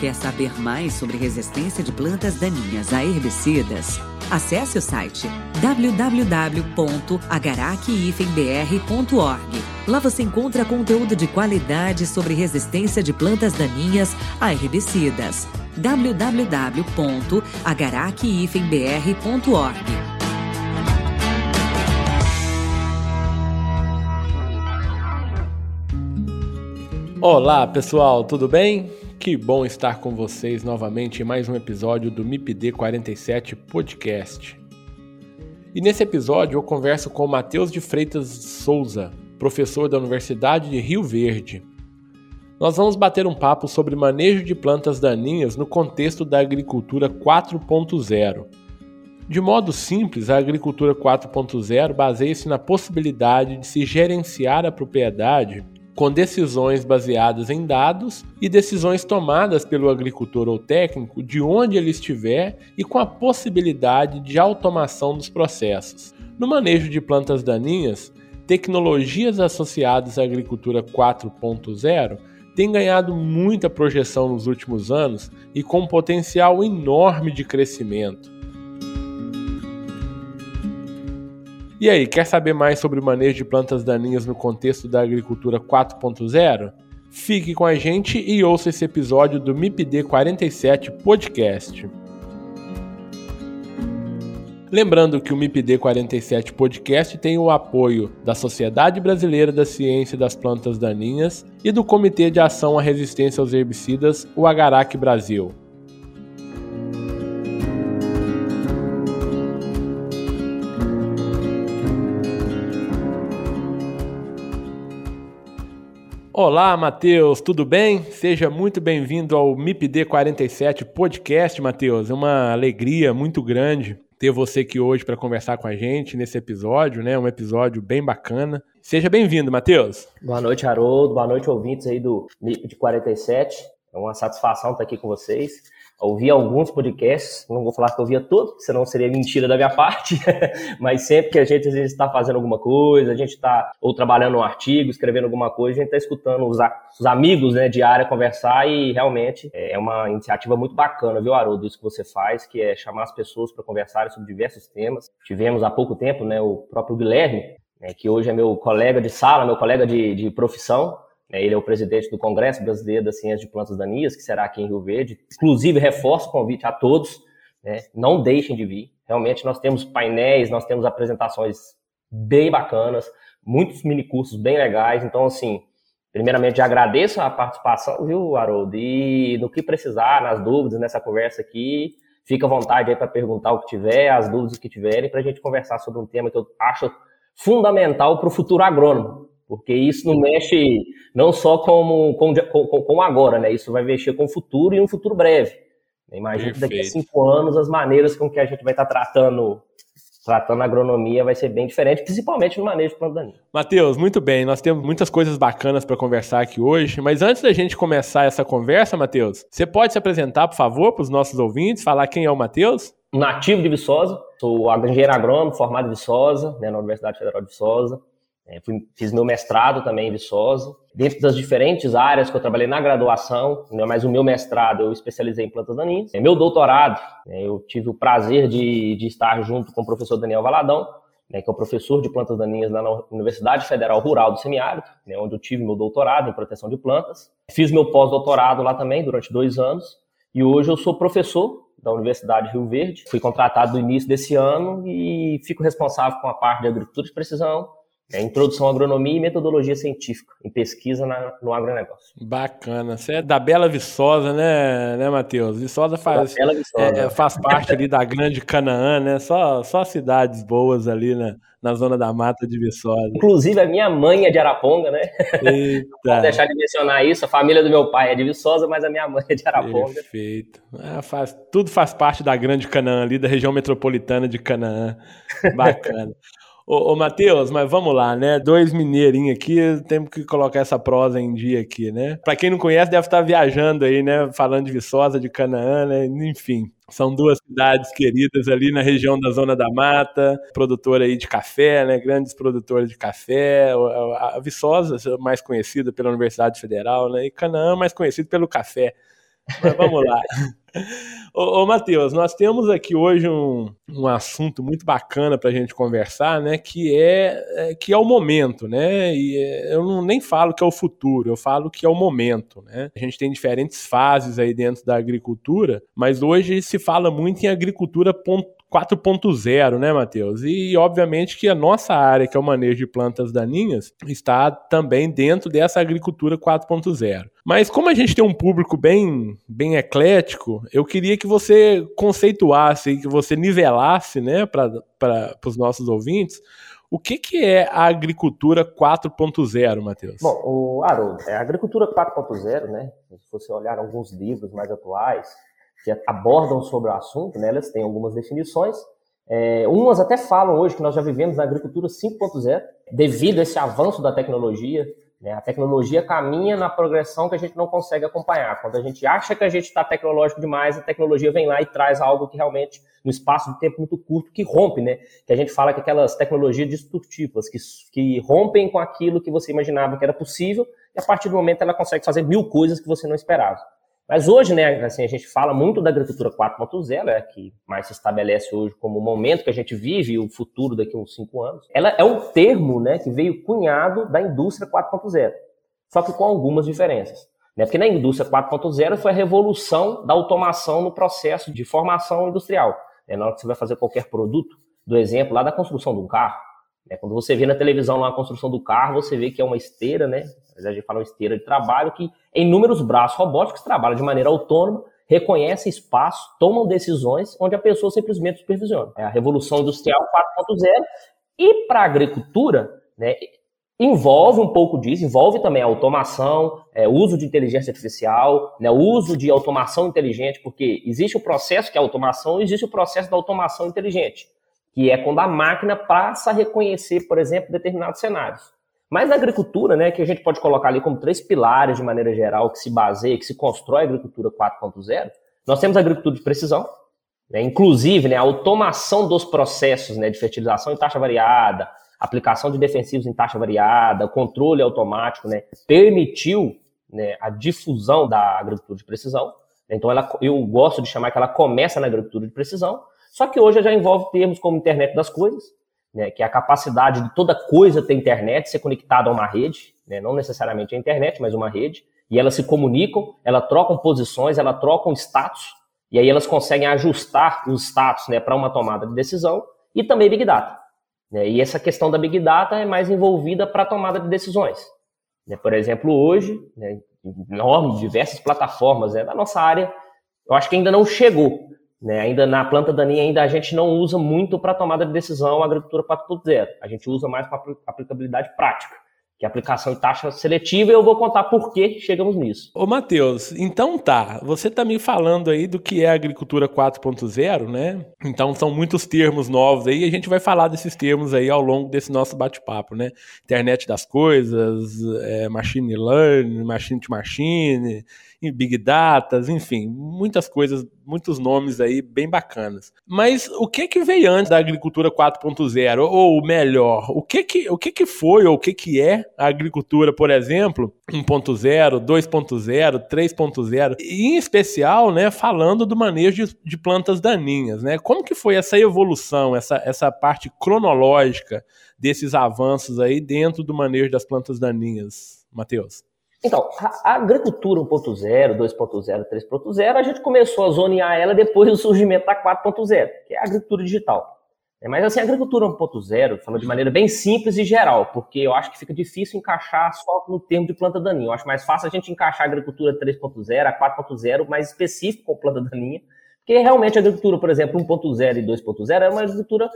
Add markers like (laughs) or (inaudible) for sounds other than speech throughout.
Quer saber mais sobre resistência de plantas daninhas a herbicidas? Acesse o site www.agaracifembr.org. Lá você encontra conteúdo de qualidade sobre resistência de plantas daninhas a herbicidas. www.agaracifembr.org. Olá pessoal, tudo bem? Que bom estar com vocês novamente em mais um episódio do MIPD 47 Podcast. E nesse episódio eu converso com Matheus de Freitas Souza, professor da Universidade de Rio Verde. Nós vamos bater um papo sobre manejo de plantas daninhas no contexto da agricultura 4.0. De modo simples, a agricultura 4.0 baseia-se na possibilidade de se gerenciar a propriedade com decisões baseadas em dados e decisões tomadas pelo agricultor ou técnico de onde ele estiver e com a possibilidade de automação dos processos. No manejo de plantas daninhas, tecnologias associadas à agricultura 4.0 têm ganhado muita projeção nos últimos anos e com um potencial enorme de crescimento. E aí, quer saber mais sobre o manejo de plantas daninhas no contexto da agricultura 4.0? Fique com a gente e ouça esse episódio do MIPD 47 Podcast. Lembrando que o MIPD 47 Podcast tem o apoio da Sociedade Brasileira da Ciência das Plantas Daninhas e do Comitê de Ação à Resistência aos Herbicidas, o Agarac Brasil. Olá, Matheus, tudo bem? Seja muito bem-vindo ao MIPD 47 Podcast, Matheus. É uma alegria muito grande ter você aqui hoje para conversar com a gente nesse episódio, né? Um episódio bem bacana. Seja bem-vindo, Matheus. Boa noite, Haroldo. Boa noite, ouvintes aí do MIPD 47. É uma satisfação estar aqui com vocês ouvi alguns podcasts, não vou falar que eu ouvia todos, senão seria mentira da minha (laughs) parte, mas sempre que a gente está fazendo alguma coisa, a gente está ou trabalhando um artigo, escrevendo alguma coisa, a gente está escutando os, os, amigos né, de área conversar e realmente é uma iniciativa muito bacana, viu, Haroldo, isso que você faz, que é chamar as pessoas para conversarem sobre diversos temas. Tivemos há pouco tempo né, o próprio Guilherme, né, que hoje é meu colega de sala, meu colega de, de profissão, é, ele é o presidente do Congresso Brasileiro da Ciência de Plantas Daninhas, que será aqui em Rio Verde. Inclusive, reforço o convite a todos, né? não deixem de vir. Realmente, nós temos painéis, nós temos apresentações bem bacanas, muitos minicursos bem legais. Então, assim, primeiramente, agradeço a participação, viu, Haroldo? E no que precisar, nas dúvidas, nessa conversa aqui, fica à vontade aí para perguntar o que tiver, as dúvidas que tiverem, para a gente conversar sobre um tema que eu acho fundamental para o futuro agrônomo porque isso não mexe não só com, com, com, com agora, né? Isso vai mexer com o futuro e um futuro breve. Imagina que daqui a cinco anos as maneiras com que a gente vai estar tratando tratando a agronomia vai ser bem diferente, principalmente no manejo de planta daninha. Matheus, muito bem. Nós temos muitas coisas bacanas para conversar aqui hoje, mas antes da gente começar essa conversa, Matheus, você pode se apresentar, por favor, para os nossos ouvintes, falar quem é o Matheus? Nativo de Viçosa, sou engenheiro agrônomo, formado em Viçosa, né, na Universidade Federal de Viçosa. É, fui, fiz meu mestrado também em Viçosa. Dentro das diferentes áreas que eu trabalhei na graduação, né, mas o meu mestrado eu especializei em plantas daninhas. É, meu doutorado, né, eu tive o prazer de, de estar junto com o professor Daniel Valadão, né, que é o professor de plantas daninhas na Universidade Federal Rural do Semiárido, né, onde eu tive meu doutorado em proteção de plantas. Fiz meu pós-doutorado lá também durante dois anos. E hoje eu sou professor da Universidade Rio Verde. Fui contratado no início desse ano e fico responsável com a parte de agricultura de precisão, é introdução à agronomia e metodologia científica em pesquisa na, no agronegócio. Bacana. Você é da Bela Viçosa, né, né Matheus? Viçosa faz, Bela Viçosa. É, faz parte ali da grande Canaã, né? Só, só cidades boas ali na, na zona da mata de Viçosa. Inclusive, a minha mãe é de Araponga, né? Eita. (laughs) Não deixar de mencionar isso. A família do meu pai é de Viçosa, mas a minha mãe é de Araponga. Perfeito. É, faz, tudo faz parte da grande Canaã ali, da região metropolitana de Canaã. Bacana. (laughs) Ô, ô Matheus, mas vamos lá, né? Dois mineirinhos aqui, temos que colocar essa prosa em dia aqui, né? Pra quem não conhece, deve estar viajando aí, né? Falando de Viçosa, de Canaã, né? Enfim. São duas cidades queridas ali na região da Zona da Mata, produtora aí de café, né? Grandes produtoras de café. A Viçosa, mais conhecida pela Universidade Federal, né? E Canaã, mais conhecido pelo café. Mas vamos lá. (laughs) ô, ô Matheus, nós temos aqui hoje um, um assunto muito bacana para a gente conversar, né? Que é, é, que é o momento, né? E é, eu não, nem falo que é o futuro, eu falo que é o momento, né? A gente tem diferentes fases aí dentro da agricultura, mas hoje se fala muito em agricultura pontual 4.0, né, Matheus? E obviamente que a nossa área, que é o manejo de plantas daninhas, está também dentro dessa agricultura 4.0. Mas como a gente tem um público bem, bem eclético, eu queria que você conceituasse, que você nivelasse, né, para os nossos ouvintes, o que, que é a agricultura 4.0, Matheus? Bom, o Haroldo, é a agricultura 4.0, né? Se você olhar alguns livros mais atuais, que abordam sobre o assunto, né, elas têm algumas definições. É, umas até falam hoje que nós já vivemos na agricultura 5.0, devido a esse avanço da tecnologia. Né, a tecnologia caminha na progressão que a gente não consegue acompanhar. Quando a gente acha que a gente está tecnológico demais, a tecnologia vem lá e traz algo que realmente, no espaço de tempo muito curto, que rompe, né? Que a gente fala que aquelas tecnologias destrutivas, que, que rompem com aquilo que você imaginava que era possível, e a partir do momento ela consegue fazer mil coisas que você não esperava. Mas hoje, né, assim, a gente fala muito da agricultura 4.0, é que mais se estabelece hoje como o momento que a gente vive o futuro daqui a uns cinco anos. Ela é um termo, né, que veio cunhado da indústria 4.0, só que com algumas diferenças. Né? Porque na indústria 4.0 foi a revolução da automação no processo de formação industrial. Né? Na hora que você vai fazer qualquer produto, do exemplo lá da construção de um carro, né? quando você vê na televisão lá a construção do carro, você vê que é uma esteira, né, a gente fala uma esteira de trabalho que inúmeros braços robóticos trabalham de maneira autônoma, reconhecem espaço, tomam decisões onde a pessoa simplesmente supervisiona. É a revolução industrial 4.0 e para a agricultura, né, envolve um pouco disso, envolve também a automação, é, uso de inteligência artificial, né, uso de automação inteligente, porque existe o processo que é a automação, existe o processo da automação inteligente, que é quando a máquina passa a reconhecer, por exemplo, determinados cenários. Mas na agricultura, né, que a gente pode colocar ali como três pilares de maneira geral que se baseia, que se constrói a agricultura 4.0, nós temos a agricultura de precisão, né, inclusive né, a automação dos processos né, de fertilização em taxa variada, aplicação de defensivos em taxa variada, controle automático, né, permitiu né, a difusão da agricultura de precisão. Então, ela, eu gosto de chamar que ela começa na agricultura de precisão, só que hoje já envolve termos como internet das coisas, né, que é a capacidade de toda coisa ter internet, ser conectada a uma rede, né, não necessariamente a internet, mas uma rede, e elas se comunicam, elas trocam posições, elas trocam status, e aí elas conseguem ajustar os status né, para uma tomada de decisão, e também Big Data. Né, e essa questão da Big Data é mais envolvida para a tomada de decisões. Né, por exemplo, hoje, né, enorme, diversas plataformas né, da nossa área, eu acho que ainda não chegou, né? Ainda na planta daninha ainda a gente não usa muito para tomada de decisão a agricultura 4.0. A gente usa mais para aplicabilidade prática, que é aplicação em taxa seletiva, e eu vou contar por que chegamos nisso. Ô, Matheus, então tá, você está me falando aí do que é agricultura 4.0, né? Então são muitos termos novos aí, e a gente vai falar desses termos aí ao longo desse nosso bate-papo, né? Internet das coisas, é, machine learning, machine to machine, Big Data, enfim, muitas coisas, muitos nomes aí bem bacanas. Mas o que que veio antes da agricultura 4.0? Ou melhor, o que que, o que que foi ou o que que é a agricultura, por exemplo, 1.0, 2.0, 3.0, e em especial, né, falando do manejo de, de plantas daninhas, né? Como que foi essa evolução, essa, essa parte cronológica desses avanços aí dentro do manejo das plantas daninhas, Matheus? Então, a, agricultura 1.0, 2.0, 3.0, a gente começou a zonear ela depois do surgimento da 4.0, que é a agricultura digital. É, mas assim, a agricultura 1.0, falando de maneira bem simples e geral, porque eu acho que fica difícil encaixar só no termo de planta daninha. Eu acho mais fácil a gente encaixar a agricultura 3.0, a 4.0, mais específico com planta daninha, porque realmente a agricultura, por exemplo, 1.0 e 2.0 é uma agricultura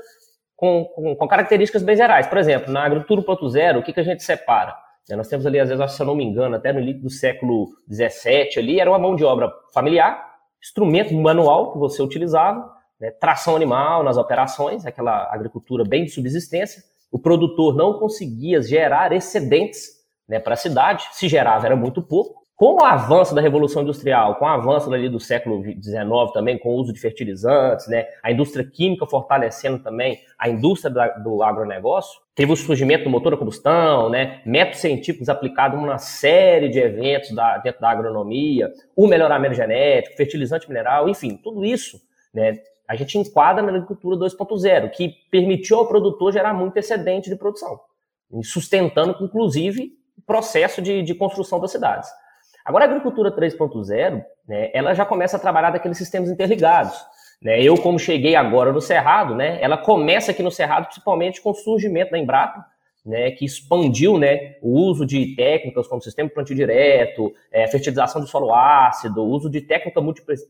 com, com, com, características bem gerais. Por exemplo, na agricultura 1.0, o que, que a gente separa? É, nós temos ali, às vezes, se eu não me engano, até no início do século 17 ali, era uma mão de obra familiar, instrumento manual que você utilizava, né, tração animal nas operações, aquela agricultura bem de subsistência. O produtor não conseguia gerar excedentes né, para a cidade, se gerava era muito pouco. Com o avanço da Revolução Industrial, com o avanço ali do século XIX também, com o uso de fertilizantes, né, a indústria química fortalecendo também a indústria do agronegócio, teve o surgimento do motor a combustão, né, métodos científicos aplicados numa série de eventos da, dentro da agronomia, o melhoramento genético, fertilizante mineral, enfim, tudo isso né, a gente enquadra na agricultura 2.0, que permitiu ao produtor gerar muito excedente de produção, sustentando, inclusive, o processo de, de construção das cidades. Agora, a agricultura 3.0, né, ela já começa a trabalhar daqueles sistemas interligados. Né? Eu, como cheguei agora no Cerrado, né, ela começa aqui no Cerrado, principalmente com o surgimento da Embrapa, né, que expandiu né, o uso de técnicas como sistema plantio direto, é, fertilização de solo ácido, uso de técnica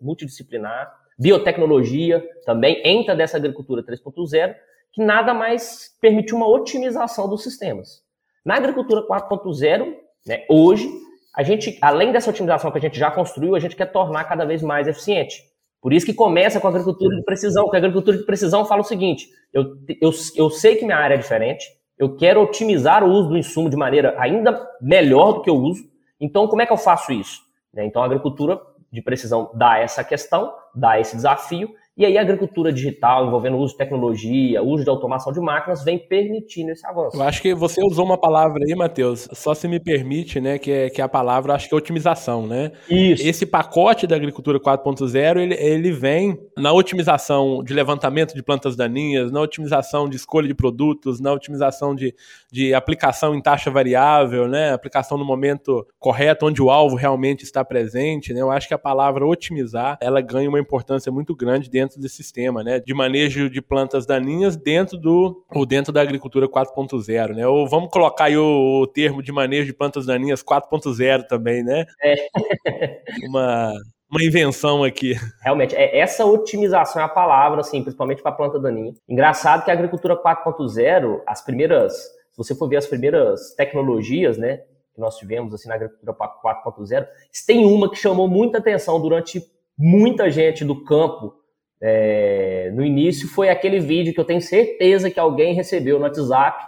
multidisciplinar, biotecnologia também entra dessa agricultura 3.0, que nada mais permite uma otimização dos sistemas. Na agricultura 4.0, né, hoje, a gente, além dessa otimização que a gente já construiu, a gente quer tornar cada vez mais eficiente. Por isso que começa com a agricultura de precisão, porque a agricultura de precisão fala o seguinte: eu, eu, eu sei que minha área é diferente, eu quero otimizar o uso do insumo de maneira ainda melhor do que eu uso, então como é que eu faço isso? Né, então a agricultura de precisão dá essa questão, dá esse desafio, e aí a agricultura digital, envolvendo o uso de tecnologia, uso de automação de máquinas, vem permitindo esse avanço. Eu acho que você usou uma palavra aí, Matheus, só se me permite, né, que é, que é a palavra, acho que é otimização, né? Isso. Esse pacote da agricultura 4.0, ele, ele vem na otimização de levantamento de plantas daninhas, na otimização de escolha de produtos, na otimização de, de aplicação em taxa variável, né, aplicação no momento correto, onde o alvo realmente está presente, né? Eu acho que a palavra otimizar, ela ganha uma importância muito grande dentro dentro desse sistema, né, de manejo de plantas daninhas dentro do ou dentro da agricultura 4.0, né? Ou vamos colocar aí o, o, termo de manejo de plantas daninhas 4.0 também, né? É. (laughs) Uma uma invenção aqui. Realmente, é, essa otimização é a palavra, assim, principalmente para a planta daninha. Engraçado que a agricultura 4.0, as primeiras, se você for ver as primeiras tecnologias, né, que nós tivemos assim na agricultura 4.0, tem uma que chamou muita atenção durante muita gente do campo é, no início foi aquele vídeo que eu tenho certeza que alguém recebeu no WhatsApp,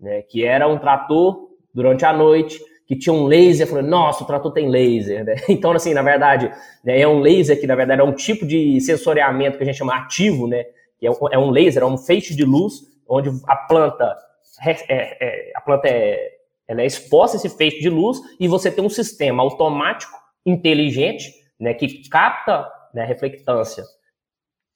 né, que era um trator durante a noite, que tinha um laser, falando, nossa, o trator tem laser, né? (laughs) Então, assim, na verdade, né, é um laser que, na verdade, é um tipo de sensoriamento que a gente chama ativo, né? Que é um, é laser, é um feixe de luz, onde a planta, é, é, a planta é, ela é exposta a esse feixe de luz e você tem um sistema automático, inteligente, né, que capta né, a reflectância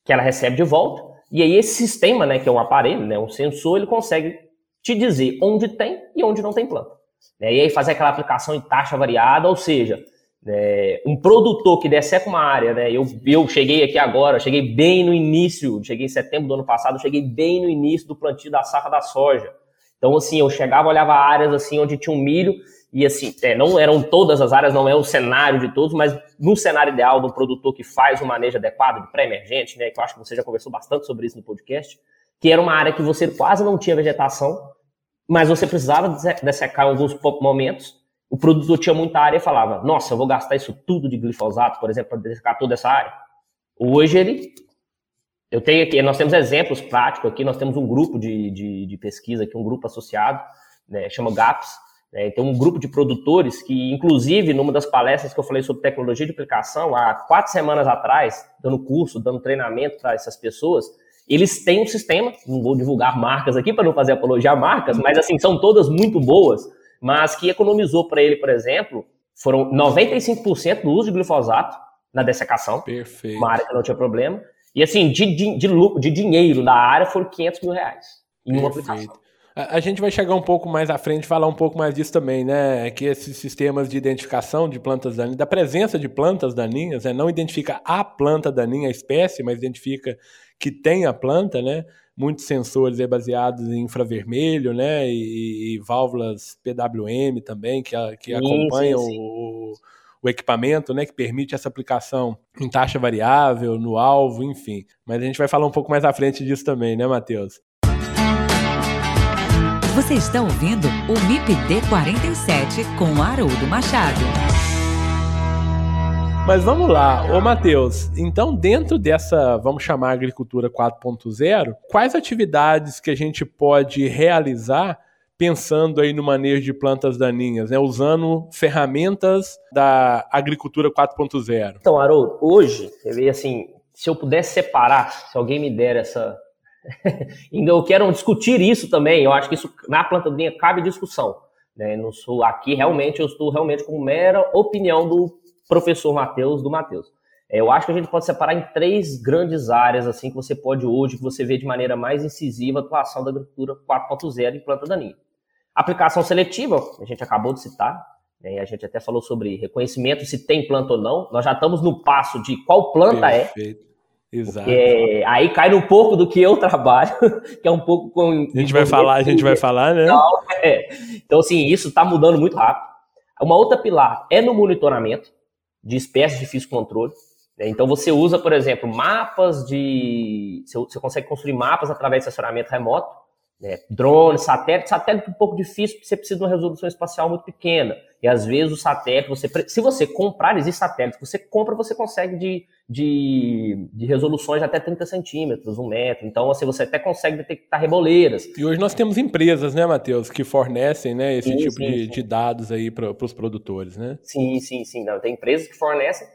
que ela recebe de volta. E aí esse sistema, né, que é um aparelho, né, um sensor, ele consegue te dizer onde tem e onde não tem planta. Né? E aí fazer aquela aplicação em taxa variada, ou seja, é, um produtor que descer com uma área, né, eu, eu cheguei aqui agora, cheguei bem no início, cheguei em setembro do ano passado, cheguei bem no início do plantio da safra da soja. Então, assim, eu chegava, olhava áreas assim onde tinha um milho e assim, é, não eram todas as áreas, não é o cenário de todos, mas no cenário ideal do produtor que faz o manejo adequado de pré-emergente, né, que eu acho que você já conversou bastante sobre isso no podcast, que era uma área que você quase não tinha vegetação, mas você precisava dessecar em alguns momentos, o produtor tinha muita área e falava, nossa, eu vou gastar isso tudo de glifosato, por exemplo, para dessecar toda essa área. Hoje ele eu tenho aqui, nós temos exemplos práticos aqui, nós temos um grupo de, de, de pesquisa aqui, um grupo associado, né, chama GAPS, é, tem um grupo de produtores que, inclusive, numa das palestras que eu falei sobre tecnologia de aplicação, há quatro semanas atrás, dando curso, dando treinamento para essas pessoas, eles têm um sistema, não vou divulgar marcas aqui para não fazer apologia a marcas, mas assim, são todas muito boas, mas que economizou para ele, por exemplo, foram 95% do uso de glifosato na dessecação, Perfeito. uma área que não tinha problema, e assim, de, de, de, de dinheiro da área foram 500 mil reais em uma aplicação. A, gente vai chegar um pouco mais à frente e falar um pouco mais disso também, né? Que esses sistemas de identificação de plantas daninhas, da presença de plantas daninhas, né? não identifica a planta daninha, a espécie, mas identifica que tem a planta, né? Muitos sensores baseados em infravermelho, né? E, e válvulas PWM também, que, que acompanham sim, sim. O, o equipamento, né, que permite essa aplicação em taxa variável, no alvo, enfim. Mas a gente vai falar um pouco mais à frente disso também, né, Matheus? Você está ouvindo o MIPD 47 com Haroldo Machado. Mas vamos lá, ô Matheus, então dentro dessa, vamos chamar agricultura 4.0, quais atividades que a gente pode realizar pensando aí no manejo de plantas daninhas, né, usando ferramentas da agricultura 4.0? Então, Haroldo, hoje, assim, se eu pudesse separar, se alguém me der essa, Ainda (laughs) eu quero discutir isso também. Eu acho que isso na planta linha cabe discussão. Né? Não sou aqui realmente, eu estou realmente com mera opinião do professor Matheus, do Matheus. É, eu acho que a gente pode separar em três grandes áreas assim que você pode hoje, que você vê de maneira mais incisiva a atuação da agricultura 4.0 em planta daninha. Aplicação seletiva, a gente acabou de citar, né? a gente até falou sobre reconhecimento se tem planta ou não. Nós já estamos no passo de qual planta é. Perfeito. é. Exato. Porque aí cai no pouco do que eu trabalho, (laughs) que é um pouco com. A gente vai falar, a gente vai falar, né? Então, é. então assim, isso está mudando muito rápido. Uma outra pilar é no monitoramento de espécies de físico controle. Né? Então você usa, por exemplo, mapas de. Você consegue construir mapas através de assessoramento remoto né? Drone, satélite, satélite é um pouco difícil porque você precisa de uma resolução espacial muito pequena. E às vezes o satélite, você, se você comprar, existe satélite, você compra, você consegue de, de, de resoluções até 30 centímetros, um metro. Então assim, você até consegue detectar reboleiras. E hoje nós temos empresas, né, Matheus, que fornecem né, esse sim, tipo sim, de, sim. de, dados aí para os produtores, né? Sim, sim, sim. Não, tem empresas que fornecem.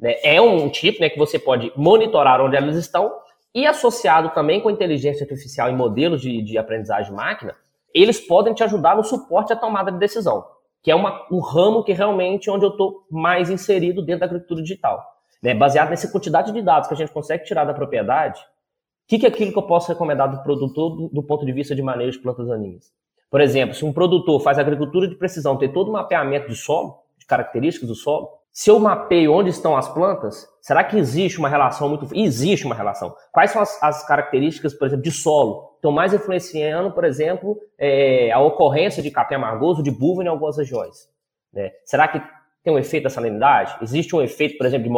Né, é um tipo né, que você pode monitorar onde elas estão e associado também com inteligência artificial e modelos de, de aprendizagem máquina, eles podem te ajudar no suporte à tomada de decisão, que é uma, um ramo que realmente é onde eu estou mais inserido dentro da agricultura digital. Né? Baseado nessa quantidade de dados que a gente consegue tirar da propriedade, o que, que é aquilo que eu posso recomendar do produtor do, do ponto de vista de manejo de plantas daninhas? Por exemplo, se um produtor faz agricultura de precisão, tem todo um mapeamento de solo, de características do solo, se eu mapeio onde estão as plantas, será que existe uma relação muito. Existe uma relação. Quais são as, as características, por exemplo, de solo? Estão mais influenciando, por exemplo, é, a ocorrência de capim amargoso, de buva em algumas regiões. Né? Será que tem um efeito da salinidade? Existe um efeito, por exemplo, de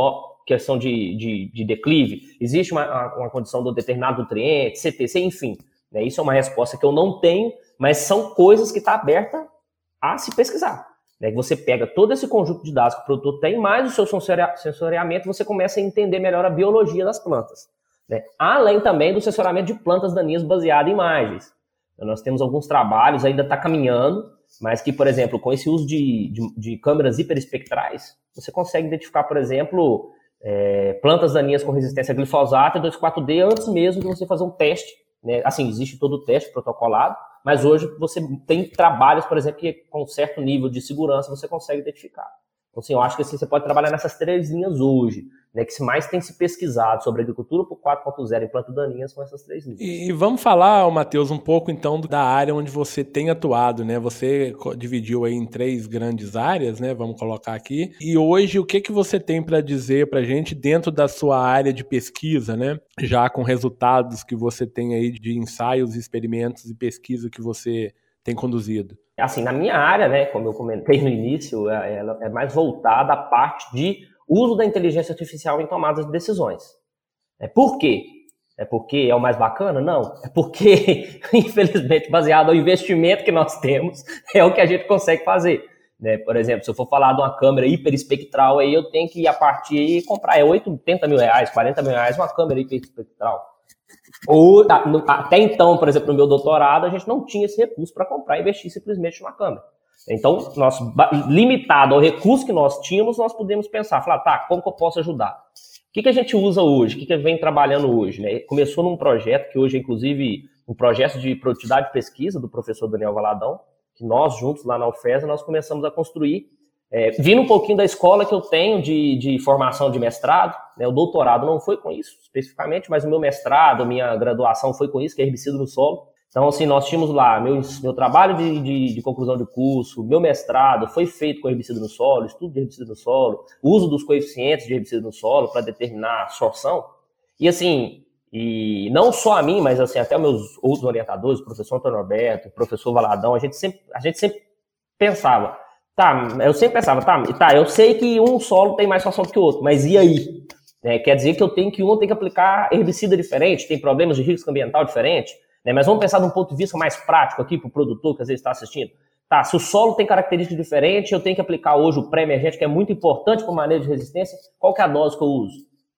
questão de, de, de declive? Existe uma, uma condição do determinado nutriente, CTC, enfim. Né? Isso é uma resposta que eu não tenho, mas são coisas que está aberta a se pesquisar. Né? Você pega todo esse conjunto de dados que o produtor tem, mais o seu sensoriamento, você começa a entender melhor a biologia das plantas. Né? Além também do sensoramento de plantas daninhas baseado em imagens. Então, nós temos alguns trabalhos, ainda está caminhando, mas que, por exemplo, com esse uso de, de, de câmeras hiperespectrais, você consegue identificar, por exemplo, é, plantas daninhas com resistência a glifosato e 2,4-D antes mesmo de você fazer um teste. Né? Assim, existe todo o teste protocolado, mas hoje você tem trabalhos, por exemplo, que com certo nível de segurança você consegue identificar. Então, assim, eu acho que assim, você pode trabalhar nessas três linhas hoje né, que mais tem se pesquisado sobre agricultura por 4.0 e plantas daninhas com essas três linhas. E, e vamos falar, Matheus, um pouco então da área onde você tem atuado, né? Você dividiu aí em três grandes áreas, né? Vamos colocar aqui. E hoje o que que você tem para dizer para gente dentro da sua área de pesquisa, né? Já com resultados que você tem aí de ensaios, experimentos e pesquisa que você tem conduzido? Assim, na minha área, né, como eu comentei no início, é, ela é mais voltada à parte de uso da inteligência artificial em tomadas de decisões. É por quê? É porque é o mais bacana? Não. É porque, (laughs) infelizmente, baseado no investimento que nós temos, é o que a gente consegue fazer. Né? Por exemplo, se eu for falar de uma câmera hiperespectral, aí eu tenho que ir a partir e comprar. É 80 mil reais, 40 mil reais uma câmera hiperespectral. Ou, até então, por exemplo, no meu doutorado, a gente não tinha esse recurso para comprar e investir simplesmente numa câmera. Então, nós, limitado ao recurso que nós tínhamos, nós podemos pensar, falar, tá, como que eu posso ajudar? O que, que a gente usa hoje? O que, que vem trabalhando hoje? Né? Começou num projeto que hoje é, inclusive, um projeto de produtividade de pesquisa do professor Daniel Valadão, que nós juntos lá na UFES, nós começamos a construir, é, vindo um pouquinho da escola que eu tenho de, de formação de mestrado, né? o doutorado não foi com isso especificamente, mas o meu mestrado, minha graduação foi com isso, que é herbicida no solo. Então, assim, nós tínhamos lá, meu, meu trabalho de, de, de, conclusão de curso, meu mestrado foi feito com herbicida no solo, estudo de herbicida no solo, uso dos coeficientes de herbicida no solo para determinar a absorção. E, assim, e não só a mim, mas, assim, até meus outros orientadores, o professor Antônio Alberto, o professor Valadão, a gente sempre, a gente sempre pensava, tá, eu sempre pensava, tá, tá, eu sei que um solo tem mais absorção do que o outro, mas e aí? É, quer dizer que eu tenho que um tem que aplicar herbicida diferente, tem problemas de risco ambiental diferente? Né? Mas vamos pensar de um ponto de vista mais prático aqui para o produtor que às vezes está assistindo. Tá, se o solo tem características diferentes, eu tenho que aplicar hoje o pré-emergente, que é muito importante para o manejo de resistência, qual que é a dose que eu uso?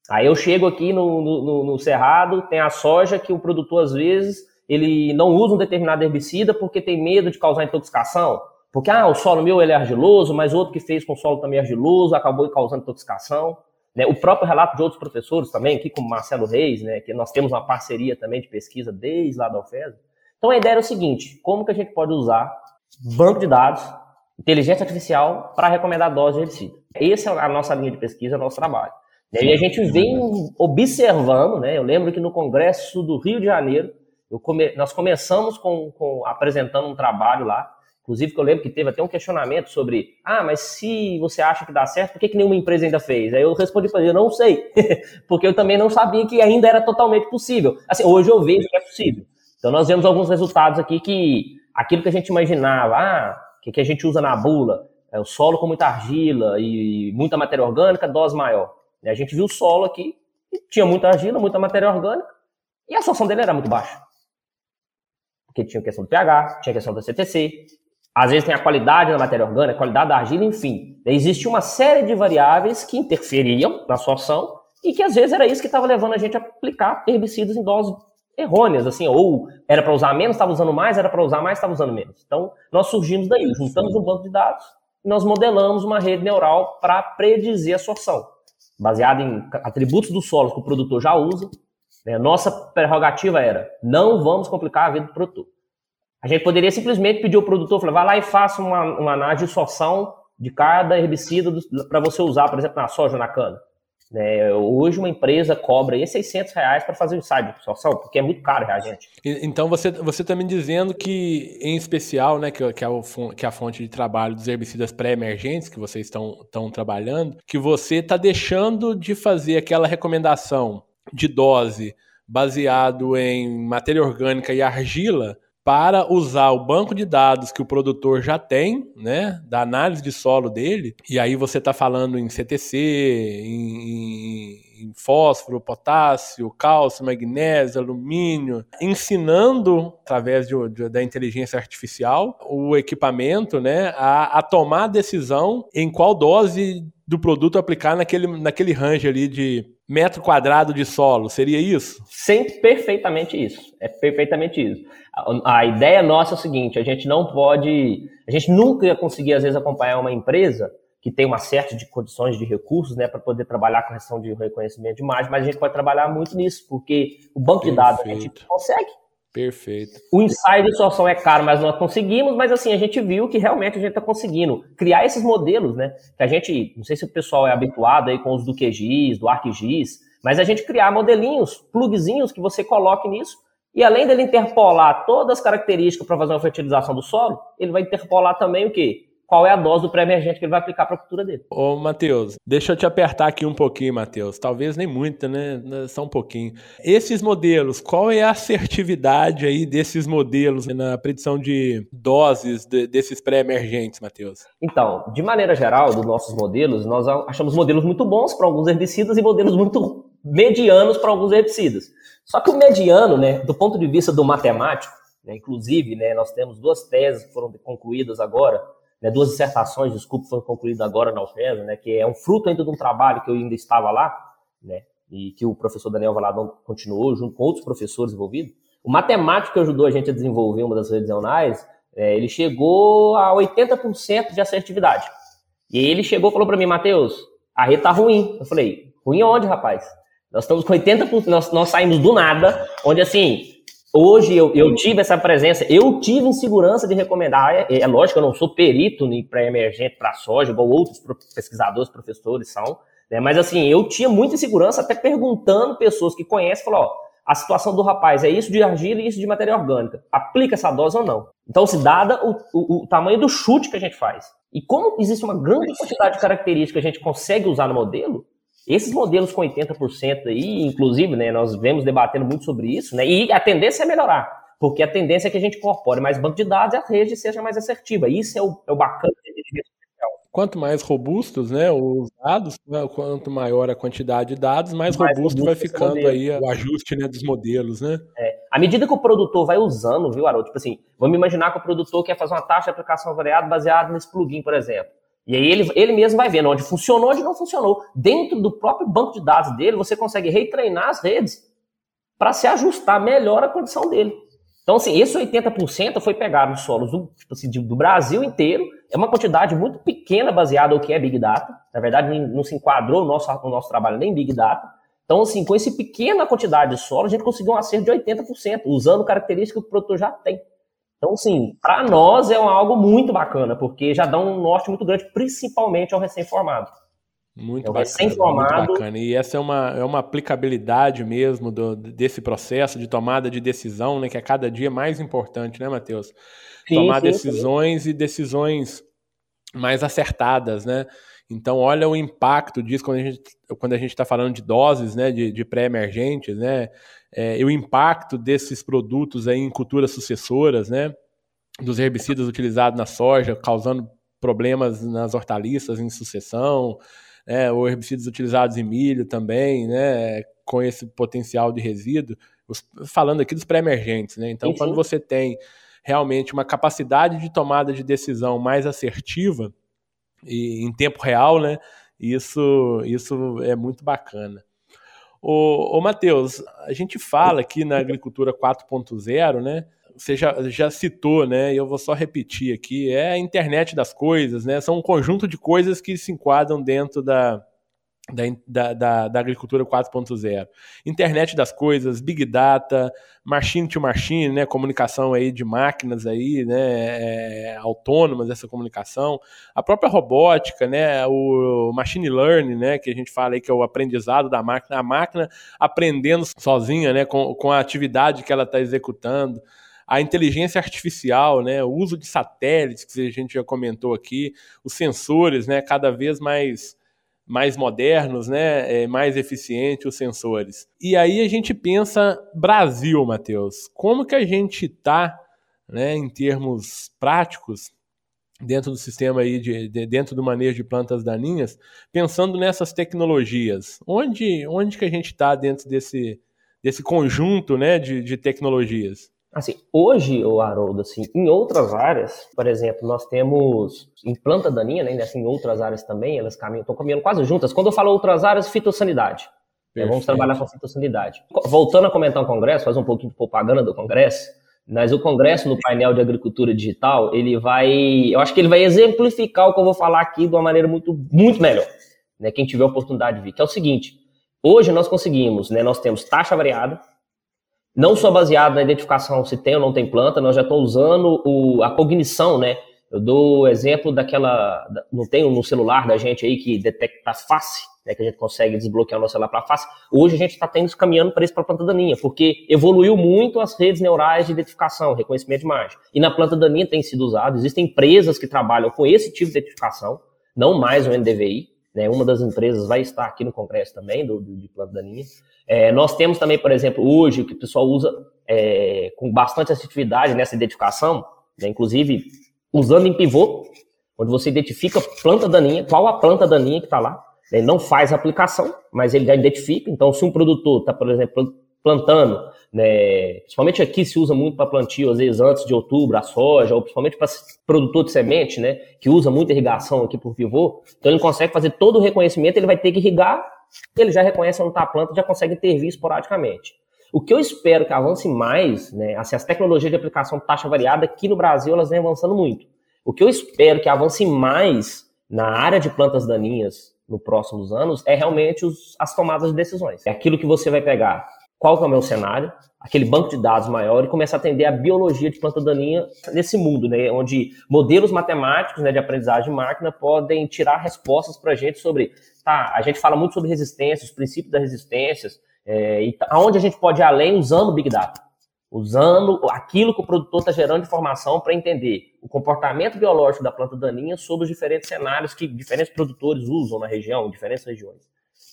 Aí eu chego aqui no, no, no, cerrado, tem a soja que o produtor, às vezes, ele não usa um determinado herbicida porque tem medo de causar intoxicação. Porque, ah, o solo meu ele é argiloso, mas outro que fez com o solo também é argiloso, acabou causando intoxicação. Né? O próprio relato de outros professores também, aqui como Marcelo Reis, né, que nós temos uma parceria também de pesquisa desde lá da UFES. Então a ideia era o seguinte, como que a gente pode usar banco de dados, inteligência artificial para recomendar dose de herbicida? Essa é a nossa linha de pesquisa, é o nosso trabalho. E a gente vem observando, né? Eu lembro que no Congresso do Rio de Janeiro, come... nós começamos com, com, apresentando um trabalho lá Inclusive, que eu lembro que teve até um questionamento sobre, ah, mas se você acha que dá certo, por que, que nenhuma empresa ainda fez? Aí eu respondi para ele, eu não sei, (laughs) porque eu também não sabia que ainda era totalmente possível. Assim, hoje eu vejo que é possível. Então nós vemos alguns resultados aqui que aquilo que a gente imaginava, ah, que, que a gente usa na bula, é o solo com muita argila e muita matéria orgânica, dose maior. E a gente viu o solo aqui, tinha muita argila, muita matéria orgânica, e a absorção dele era muito baixa. Porque tinha questão do pH, tinha questão da CTC, às vezes tem a qualidade da matéria orgânica, a qualidade da argila, enfim. Existe uma série de variáveis que interferiam na sua ação e que às vezes era isso que estava levando a gente a aplicar herbicidas em doses errôneas, assim, ou era para usar menos, estava usando mais, era para usar mais, estava usando menos. Então, nós surgimos daí, juntamos um banco de dados e nós modelamos uma rede neural para predizer a sorção, baseada em atributos do solo que o produtor já usa. Né? Nossa prerrogativa era, não vamos complicar a vida do produtor. A gente poderia simplesmente pedir ao produtor, falar, vai lá e faça uma, uma análise de sorção de cada herbicida para você usar, por exemplo, na soja ou na cana. É, hoje uma empresa cobra aí 600 reais para fazer o ensaio de sorção, porque é muito caro reagente. Então você você está me dizendo que, em especial, né, que, que, é o, que é a fonte de trabalho dos herbicidas pré-emergentes que vocês estão, estão trabalhando, que você está deixando de fazer aquela recomendação de dose baseado em matéria orgânica e argila para usar o banco de dados que o produtor já tem, né, da análise de solo dele, e aí você está falando em CTC, em, em, fósforo, potássio, cálcio, magnésio, alumínio, ensinando, através de, de, da inteligência artificial, o equipamento né, a, a tomar a decisão em qual dose do produto aplicar naquele, naquele range ali de metro quadrado de solo, seria isso? Sempre perfeitamente isso. É perfeitamente isso. A, a, ideia nossa é o seguinte: a gente não pode, a gente nunca ia conseguir às vezes acompanhar uma empresa que tem uma série de condições de recursos, né, para poder trabalhar com questão de reconhecimento de imagem, mas a gente pode trabalhar muito nisso, porque o banco Perfeito. de dados a gente consegue. Perfeito. O ensaio de solução é caro, mas nós conseguimos, mas assim, a gente viu que realmente a gente está conseguindo criar esses modelos, né? Que a gente, não sei se o pessoal é habituado aí com os do QGIS, do ArcGIS, mas a gente criar modelinhos, plugzinhos que você coloque nisso, e além dele interpolar todas as características para fazer uma fertilização do solo, ele vai interpolar também o quê? Qual é a dose do pré-emergente que ele vai aplicar para a cultura dele. Ô, Matheus, deixa eu te apertar aqui um pouquinho, Matheus. Talvez nem muito, né? Só um pouquinho. Esses modelos, qual é a assertividade aí desses modelos na predição de doses de, desses pré-emergentes, Matheus? Então, de maneira geral, dos nossos modelos, nós achamos modelos muito bons para alguns herbicidas e modelos muito medianos para alguns herbicidas. Só que o mediano, né, do ponto de vista do matemático, né, inclusive, né, nós temos duas teses que foram concluídas agora, né, duas dissertações, desculpa, foram concluídas agora na UFES, né, que é um fruto ainda de um trabalho que eu ainda estava lá, né, e que o professor Daniel Valadão continuou junto com outros professores envolvidos. O matemático que ajudou a gente a desenvolver uma das redes neuronais, é, ele chegou a 80% de assertividade. E ele chegou e falou para mim, Matheus, a rede tá ruim. Eu falei, ruim onde, rapaz? Nós estamos com 80%, nós, nós saímos do nada, onde assim, Hoje eu, eu tive essa presença, eu tive insegurança de recomendar. É, é lógico, eu não sou perito em pré-emergente para soja, igual outros pesquisadores, professores são, né? mas assim, eu tinha muita insegurança, até perguntando pessoas que conhecem, falou, ó, a situação do rapaz é isso de argila e isso de matéria orgânica. Aplica essa dose ou não? Então, se dada o, o, o tamanho do chute que a gente faz. E como existe uma grande quantidade de características que a gente consegue usar no modelo, esses modelos com 80% aí, inclusive, né, nós vemos debatendo muito sobre isso, né, e a tendência é melhorar, porque a tendência é que a gente incorpore mais banco de dados e a rede seja mais assertiva. Isso é o, é o bacana quanto mais robustos né, os dados, né, quanto maior a quantidade de dados, mais, mais robusto, robusto vai ficando aí o ajuste né, dos modelos, né? É. À medida que o produtor vai usando, viu, Haroldo? Tipo assim, vamos imaginar que o produtor quer fazer uma taxa de aplicação variada baseada nesse plugin, por exemplo. E aí ele, ele mesmo vai vendo onde funcionou, onde não funcionou. Dentro do próprio banco de dados dele, você consegue retreinar as redes para se ajustar melhor à condição dele. Então, assim, esse 80% foi pegado nos solos do, tipo assim, do Brasil inteiro. É uma quantidade muito pequena baseada no que é Big Data. Na verdade, não se enquadrou o nosso, o nosso trabalho nem Big Data. Então, assim, com essa pequena quantidade de solo, a gente conseguiu um acerto de 80%, usando características que o produtor já tem. Então, assim, para nós é algo muito bacana, porque já dá um norte muito grande, principalmente ao recém-formado. Muito, então, bacana, muito bacana. E essa é uma, é uma aplicabilidade mesmo do, desse processo de tomada de decisão, né, que é cada dia mais importante, né, Matheus? Tomar sim, decisões sim. e decisões mais acertadas, né? Então, olha o impacto disso quando a gente quando a gente está falando de doses, né, de, de pré-emergentes, né, é, e o impacto desses produtos aí em culturas sucessoras, né, dos herbicidas utilizados na soja, causando problemas nas hortaliças em sucessão, né, ou herbicidas utilizados em milho também, né, com esse potencial de resíduo, falando aqui dos pré-emergentes, né? Então, sim. quando você tem realmente uma capacidade de tomada de decisão mais assertiva e em tempo real, né? Isso, isso é muito bacana. Ô, ô Matheus, a gente fala aqui na agricultura 4.0, né? você já, já citou, né? E eu vou só repetir aqui, é a internet das coisas, né? São um conjunto de coisas que se enquadram dentro da, da, da, da, agricultura 4.0. Internet das coisas, Big Data, machine to machine, né, comunicação aí de máquinas aí, né, é, autônomas essa comunicação, a própria robótica, né, o machine learning, né, que a gente fala aí que é o aprendizado da máquina, a máquina aprendendo sozinha, né, com, com a atividade que ela está executando. A inteligência artificial, né, o uso de satélites, que a gente já comentou aqui, os sensores, né, cada vez mais mais modernos, né, é, mais eficientes os sensores. E aí a gente pensa Brasil, Matheus, como que a gente está, né, em termos práticos, dentro do sistema aí de, de, dentro do manejo de plantas daninhas, pensando nessas tecnologias, onde onde que a gente está dentro desse desse conjunto, né, de, de tecnologias? Assim, hoje, o Haroldo, assim, em outras áreas, por exemplo, nós temos em planta daninha, né, assim, em outras áreas também, elas caminham, estão caminhando quase juntas. Quando eu falo outras áreas, fitossanidade. Né, vamos trabalhar com fitossanidade. Voltando a comentar o Congresso, faz um pouquinho de propaganda do Congresso, mas o Congresso, no painel de agricultura digital, ele vai, eu acho que ele vai exemplificar o que eu vou falar aqui de uma maneira muito, muito melhor. Né, quem tiver a oportunidade de vir, que é o seguinte, hoje nós conseguimos, né, nós temos taxa variada, não só baseado na identificação se tem ou não tem planta, nós já estamos usando o, a cognição, né? Eu dou o exemplo daquela. Não tem no celular da gente aí que detecta a face, né? Que a gente consegue desbloquear o nosso celular para a face. Hoje a gente está tendo caminhando para isso para a planta daninha, porque evoluiu muito as redes neurais de identificação, reconhecimento de imagem. E na planta daninha tem sido usado. Existem empresas que trabalham com esse tipo de identificação, não mais o NDVI. Né? Uma das empresas vai estar aqui no congresso também, do, do de planta daninha. É, nós temos também, por exemplo, hoje, o que o pessoal usa é, com bastante assertividade nessa identificação, né, inclusive usando em pivô, onde você identifica planta daninha, qual a planta daninha que está lá. Ele não faz a aplicação, mas ele já identifica. Então, se um produtor está, por exemplo, plantando, né, principalmente aqui se usa muito para plantio, às vezes antes de outubro, a soja, ou principalmente para produtor de semente, né, que usa muita irrigação aqui por pivô, então ele consegue fazer todo o reconhecimento, ele vai ter que irrigar ele já reconhece onde está a planta, já consegue intervir esporadicamente. O que eu espero que avance mais, né, assim, as tecnologias de aplicação de taxa variada aqui no Brasil, elas vêm avançando muito. O que eu espero que avance mais na área de plantas daninhas nos próximos anos é realmente os, as tomadas de decisões. É aquilo que você vai pegar. Qual que é o meu cenário? Aquele banco de dados maior e começar a atender a biologia de planta daninha nesse mundo, né? Onde modelos matemáticos né, de aprendizagem de máquina podem tirar respostas para a gente sobre tá, a gente fala muito sobre resistência, os princípios das resistências, É, e aonde a gente pode ir além usando o Big Data? Usando aquilo que o produtor está gerando de informação para entender o comportamento biológico da planta daninha sobre os diferentes cenários que diferentes produtores usam na região, em diferentes regiões.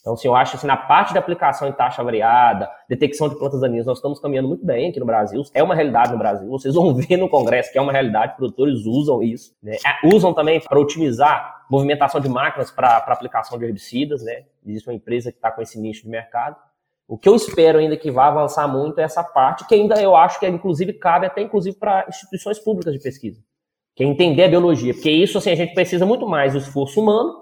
Então, assim, eu acho assim, na parte de aplicação em taxa variada, detecção de plantas daninhas, nós estamos caminhando muito bem aqui no Brasil. É uma realidade no Brasil. Vocês vão (laughs) ver no Congresso que é uma realidade, produtores usam isso. Né? É, usam também para otimizar movimentação de máquinas para aplicação de herbicidas. Né? Existe uma empresa que está com esse nicho de mercado. O que eu espero ainda que vá avançar muito é essa parte, que ainda eu acho que inclusive cabe até inclusive para instituições públicas de pesquisa, que é entender a biologia, porque isso assim a gente precisa muito mais do esforço humano,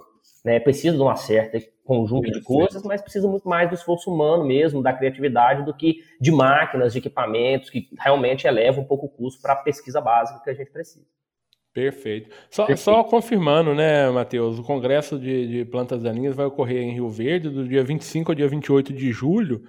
né? Precisa de uma certa conjunto de coisas, mas precisa muito mais do esforço humano mesmo, da criatividade, do que de máquinas, de equipamentos, que realmente eleva um pouco o custo para a pesquisa básica que a gente precisa. Perfeito. Só, Perfeito. só confirmando, né, Matheus, o Congresso de, de Plantas Daninhas vai ocorrer em Rio Verde do dia 25 ao dia 28 de julho,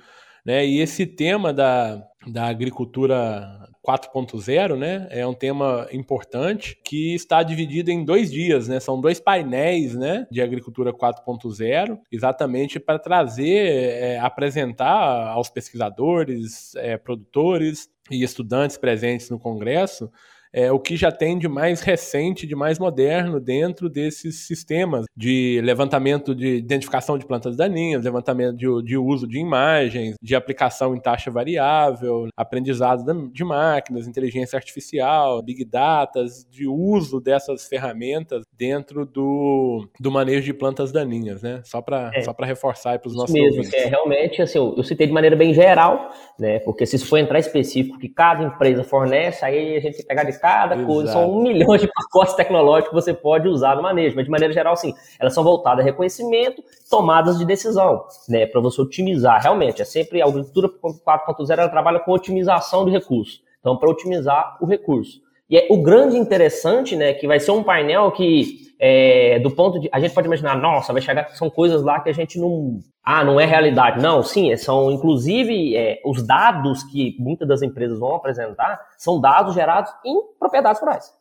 né, e esse tema da, da agricultura 4.0, né? É um tema importante que está dividido em dois dias, né? São dois painéis, né? De agricultura 4.0, exatamente para trazer, é, apresentar aos pesquisadores, é, produtores e estudantes presentes no congresso é, o que já tem de mais recente, de mais moderno dentro desses sistemas de levantamento de identificação de plantas daninhas, levantamento de, de uso de imagens, de aplicação em taxa variável, aprendizado de máquinas, inteligência artificial, big data, de uso dessas ferramentas dentro do, do manejo de plantas daninhas, né? Só para é. só reforçar para os nossos mesmo, ouvintes. É, realmente, assim, eu, eu citei de maneira bem geral, né? Porque se isso for entrar específico que cada empresa fornece, aí a gente pegar de cada Exato. coisa. São um milhão de pacotes tecnológicos que você pode usar no manejo, mas de maneira geral, sim, elas são voltadas a reconhecimento, tomadas de decisão, né? Para você otimizar. Realmente, é sempre a agricultura 4.0 ela trabalha com otimização de recursos. Então, para otimizar o recurso. E é, o grande interessante, né, que vai ser um painel que, é, do ponto de. A gente pode imaginar, nossa, vai chegar, são coisas lá que a gente não. Ah, não é realidade. Não, sim, são inclusive é, os dados que muitas das empresas vão apresentar são dados gerados em propriedades rurais.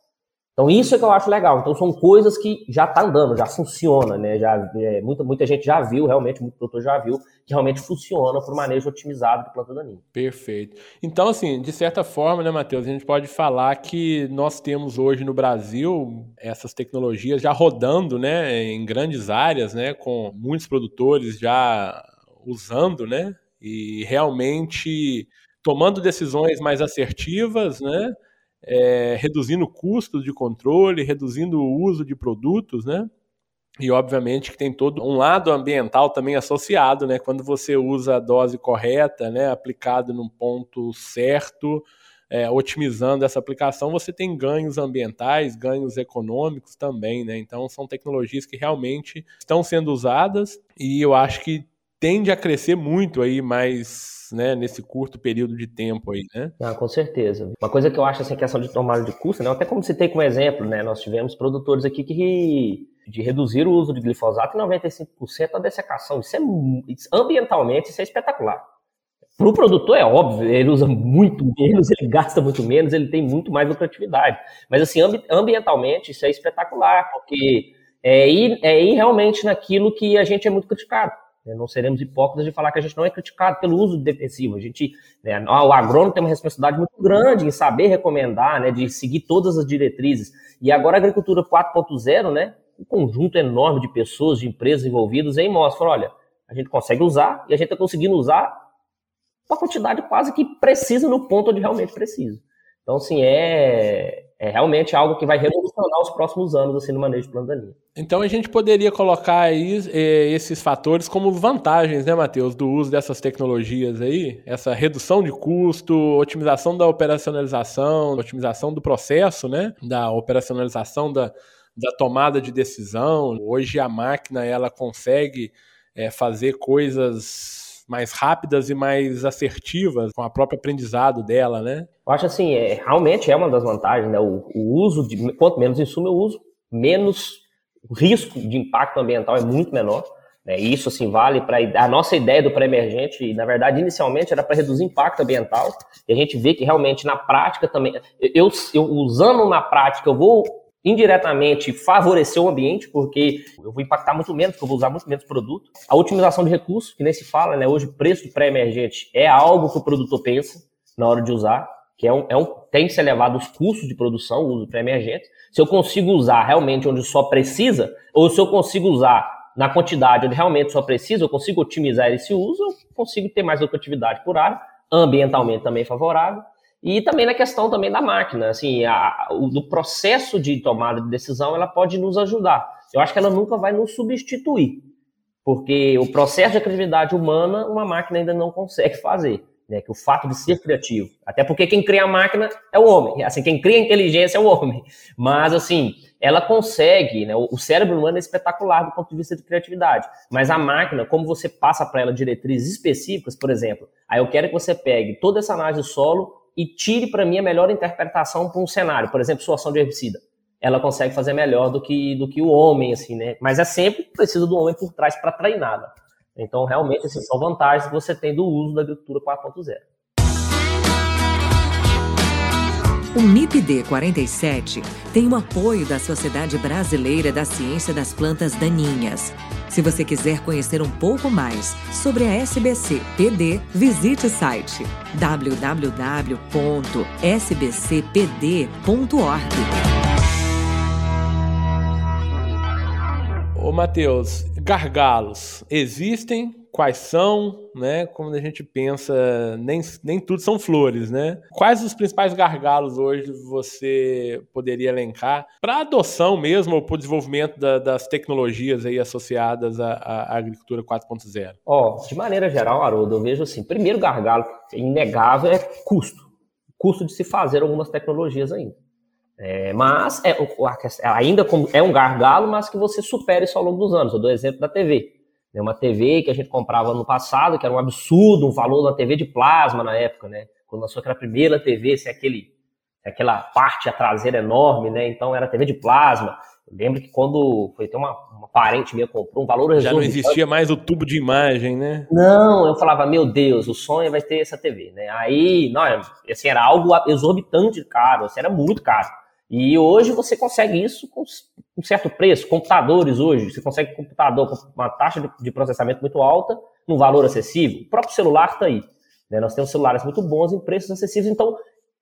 Então, isso é que eu acho legal. Então, são coisas que já está andando, já funciona, né? Já, é, muita, muita gente já viu, realmente, muito produtor já viu, que realmente funciona para o manejo otimizado de planta daninha. Perfeito. Então, assim, de certa forma, né, Matheus, a gente pode falar que nós temos hoje no Brasil essas tecnologias já rodando, né, em grandes áreas, né, com muitos produtores já usando, né, e realmente tomando decisões mais assertivas, né, é, reduzindo custos de controle, reduzindo o uso de produtos, né? E obviamente que tem todo um lado ambiental também associado, né? Quando você usa a dose correta, né, aplicado num ponto certo, é, otimizando essa aplicação, você tem ganhos ambientais, ganhos econômicos também, né? Então são tecnologias que realmente estão sendo usadas e eu acho que tende a crescer muito aí mais né, nesse curto período de tempo aí, né? Ah, com certeza. Uma coisa que eu acho assim, a questão de tomada de custo, né? Até como citei como exemplo, né? Nós tivemos produtores aqui que de reduzir o uso de glifosato em 95% a dessecação. Isso é ambientalmente isso é espetacular. Para o produtor é óbvio, ele usa muito menos, (laughs) ele gasta muito menos, ele tem muito mais lucratividade. Mas assim, ambientalmente isso é espetacular, porque é ir, é ir realmente naquilo que a gente é muito criticado. Né? Não seremos hipócritas de falar que a gente não é criticado pelo uso de defensivo. A gente, né, o agrônomo tem uma responsabilidade muito grande em saber recomendar, né, de seguir todas as diretrizes. E agora a agricultura 4.0, né, um conjunto enorme de pessoas, de empresas envolvidas, aí mostra, olha, a gente consegue usar e a gente está conseguindo usar uma quantidade quase que precisa no ponto onde realmente precisa. Então, assim, é, é realmente algo que vai revolucionar os próximos anos assim, no manejo de planta daninha. Então a gente poderia colocar aí eh, esses fatores como vantagens, né, Matheus, do uso dessas tecnologias aí, essa redução de custo, otimização da operacionalização, otimização do processo, né, da operacionalização da, da tomada de decisão. Hoje a máquina ela consegue é, fazer coisas mais rápidas e mais assertivas com a própria aprendizado dela, né? Eu acho assim, é, realmente é uma das vantagens, né? O, o uso de quanto menos insumo eu uso, menos risco de impacto ambiental é muito menor. Né? Isso assim vale para a nossa ideia do pré-emergente, na verdade, inicialmente era para reduzir impacto ambiental, e a gente vê que realmente na prática também, eu, eu usando na prática, eu vou indiretamente favorecer o ambiente, porque eu vou impactar muito menos, porque eu vou usar muito menos produto. A otimização de recursos, que nem se fala, né? Hoje o preço do pré-emergente é algo que o produtor pensa na hora de usar, que é um, é um tem que ser elevado os custos de produção, uso pré-emergente. Se eu consigo usar realmente onde só precisa, ou se eu consigo usar na quantidade onde realmente só precisa, eu consigo otimizar esse uso, eu consigo ter mais lucratividade por área, ambientalmente também favorável. E também na questão também da máquina, assim, a, o, do processo de tomada de decisão, ela pode nos ajudar. Eu acho que ela nunca vai nos substituir, porque o processo de criatividade humana, uma máquina ainda não consegue (laughs) fazer. Né, que o fato de ser criativo, até porque quem cria a máquina é o homem, assim, quem cria a inteligência é o homem. Mas assim, ela consegue, né, o cérebro humano é espetacular do ponto de vista de criatividade, mas a máquina, como você passa para ela diretrizes específicas, por exemplo, aí eu quero que você pegue toda essa análise solo e tire para mim a melhor interpretação para um cenário, por exemplo, sua ação de herbicida. Ela consegue fazer melhor do que, do que o homem, assim, né? Mas é sempre preciso do homem por trás para treinar. Então, realmente, assim, são vantagens que você tem do uso da agricultura 4.0. O MIPD 47 tem o apoio da Sociedade Brasileira da Ciência das Plantas Daninhas. Se você quiser conhecer um pouco mais sobre a SBC PD, visite o site www.sbcpd.org. Ô Matheus, gargalos existem? quais são, né? Como a gente pensa, nem, nem tudo são flores, né? Quais os principais gargalos hoje você poderia elencar para adoção mesmo ou para o desenvolvimento da, das tecnologias aí associadas à, à agricultura 4.0? Ó, oh, de maneira geral, Haroldo, eu vejo assim, primeiro gargalo inegável é custo. Custo de se fazer algumas tecnologias ainda. É, mas é, ainda é um gargalo, mas que você supera isso ao longo dos anos. Eu dou exemplo da TV. Né, uma TV que a gente comprava no passado, que era um absurdo, um valor da TV de plasma na época, né? Quando lançou aquela primeira TV, sem aquele, aquela parte a traseira enorme, né? Então era TV de plasma. Eu lembro que quando foi ter uma, uma parente minha comprou um valor Já não existia mais o tubo de imagem, né? Não, eu falava, meu Deus, o sonho vai ter essa TV, né? Aí, não, assim, era algo exorbitante caro, assim, era muito caro. E hoje você consegue isso com um certo preço. Computadores hoje, você consegue computador com uma taxa de processamento muito alta, num valor acessível. O próprio celular está aí. Né? Nós temos celulares muito bons em preços acessíveis. Então,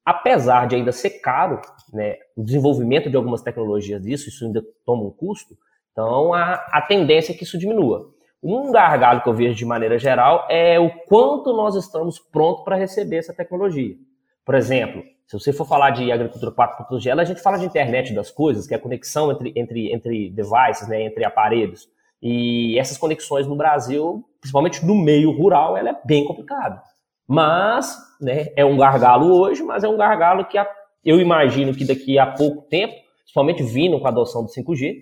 apesar de ainda ser caro, né, o desenvolvimento de algumas tecnologias disso, isso ainda toma um custo. Então, a, a tendência é que isso diminua. Um gargalo que eu vejo de maneira geral é o quanto nós estamos prontos para receber essa tecnologia. Por exemplo, se você for falar de agricultura 4.0, a gente fala de internet das coisas, que é a conexão entre, entre, entre devices, né, entre aparelhos. E essas conexões no Brasil, principalmente no meio rural, ela é bem complicada. Mas, né, é um gargalo hoje, mas é um gargalo que eu imagino que daqui a pouco tempo, principalmente vindo com a adoção do 5G,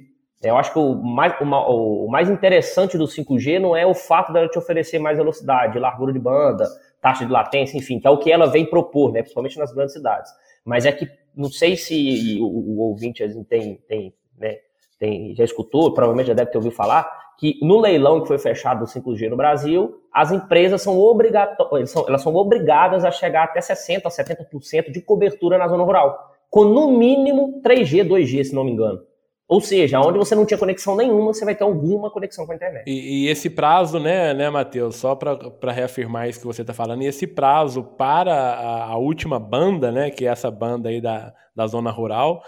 eu acho que o mais, o, mais interessante do 5G não é o fato dela te oferecer mais velocidade, largura de banda, taxa de latência, enfim, que é o que ela vem propor, né, principalmente nas grandes cidades. Mas é que não sei se o, o ouvinte tem, tem, né, tem, já escutou, provavelmente já deve ter ouvido falar, que no leilão que foi fechado do 5G no Brasil, as empresas são, obrigatórias, são, elas são obrigadas a chegar até 60% a 70% de cobertura na zona rural, com no mínimo 3G, 2G, se não me engano. Ou seja, onde você não tinha conexão nenhuma, você vai ter alguma conexão com a internet. E, e esse prazo, né, né Matheus, só para reafirmar isso que você está falando, e esse prazo para a, a, última banda, né, que é essa banda aí da, da zona rural,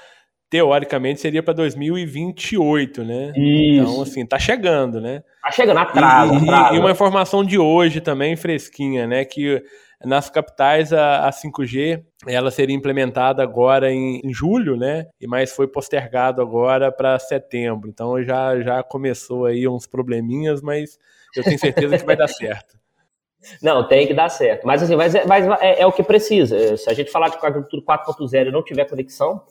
teoricamente seria para 2028, né? Isso. Então, assim, tá chegando, né? Tá chegando atrás. E, e, uma informação de hoje também, fresquinha, né, que nas capitais, a, a 5G ela seria implementada agora em, em julho, né? Mas foi postergado agora para setembro. Então já, já começou aí uns probleminhas, mas eu tenho certeza que vai dar (laughs) certo. Não, tem que dar certo. Mas assim, mas, é, mas é, é, o que precisa. Se a gente falar de agricultura 4.0 e não tiver conexão,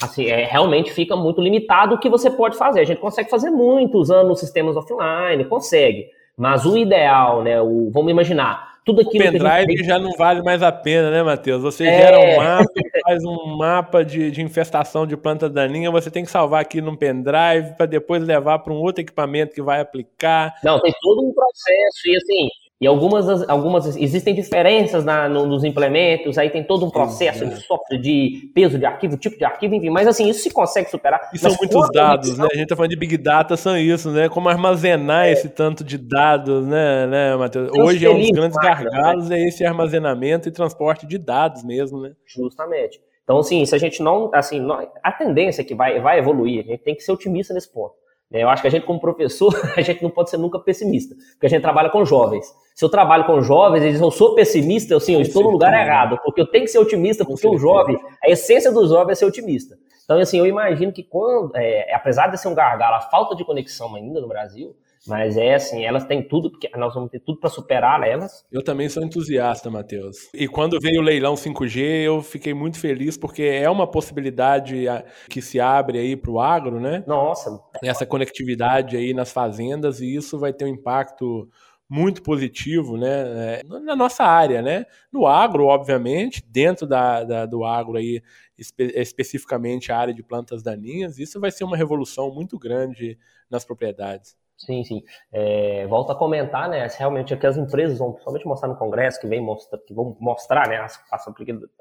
assim, é, realmente fica muito limitado o que você pode fazer. A gente consegue fazer muito usando sistemas offline, consegue. Mas o ideal, né? O, vamos imaginar, tudo aquilo o pendrive que já não vale mais a pena, né, Matheus? Você é... gera um mapa, (laughs) faz um mapa de, de infestação de planta daninha, você tem que salvar aqui num pendrive para depois levar para um outro equipamento que vai aplicar. Não, tem todo um processo e assim, E algumas, algumas existem diferenças na, no, nos implementos, aí tem todo um processo de software, de peso de arquivo, tipo de arquivo, enfim, mas assim, isso se consegue superar. E são muitos dados, né? A gente tá falando de Big Data, são isso, né? Como armazenar é. esse tanto de dados, né, né Matheus? Hoje é um dos grandes né? gargalos né? é esse armazenamento e transporte de dados mesmo, né? Justamente. Então, assim, se a gente não, assim, não, a tendência é que vai, vai evoluir, a gente tem que ser otimista nesse ponto. Eu acho que a gente, como professor, (laughs) a gente não pode ser nunca pessimista, porque a gente trabalha com jovens. Se eu trabalho com jovens, eles dizem, eu sou pessimista, eu, sim, eu estou no lugar errado, porque eu tenho que ser otimista, porque o jovem, a essência do jovem é ser otimista. Então, assim, eu imagino que quando, é, apesar de ser um gargalo, a falta de conexão ainda no Brasil, mas é assim, elas têm tudo, porque nós vamos ter tudo para superar elas. Eu também sou entusiasta, Matheus. E quando veio o leilão 5G, eu fiquei muito feliz, porque é uma possibilidade que se abre aí para o agro, né? Nossa. Essa conectividade aí nas fazendas, e isso vai ter um impacto muito positivo né, é, na nossa área, né? No agro, obviamente, dentro da, da, do agro aí, espe especificamente a área de plantas daninhas, isso vai ser uma revolução muito grande nas propriedades. Sim, sim. É, volto a comentar, né? Realmente que as empresas vão somente mostrar no Congresso, que, vem mostra, que vão mostrar né, a, a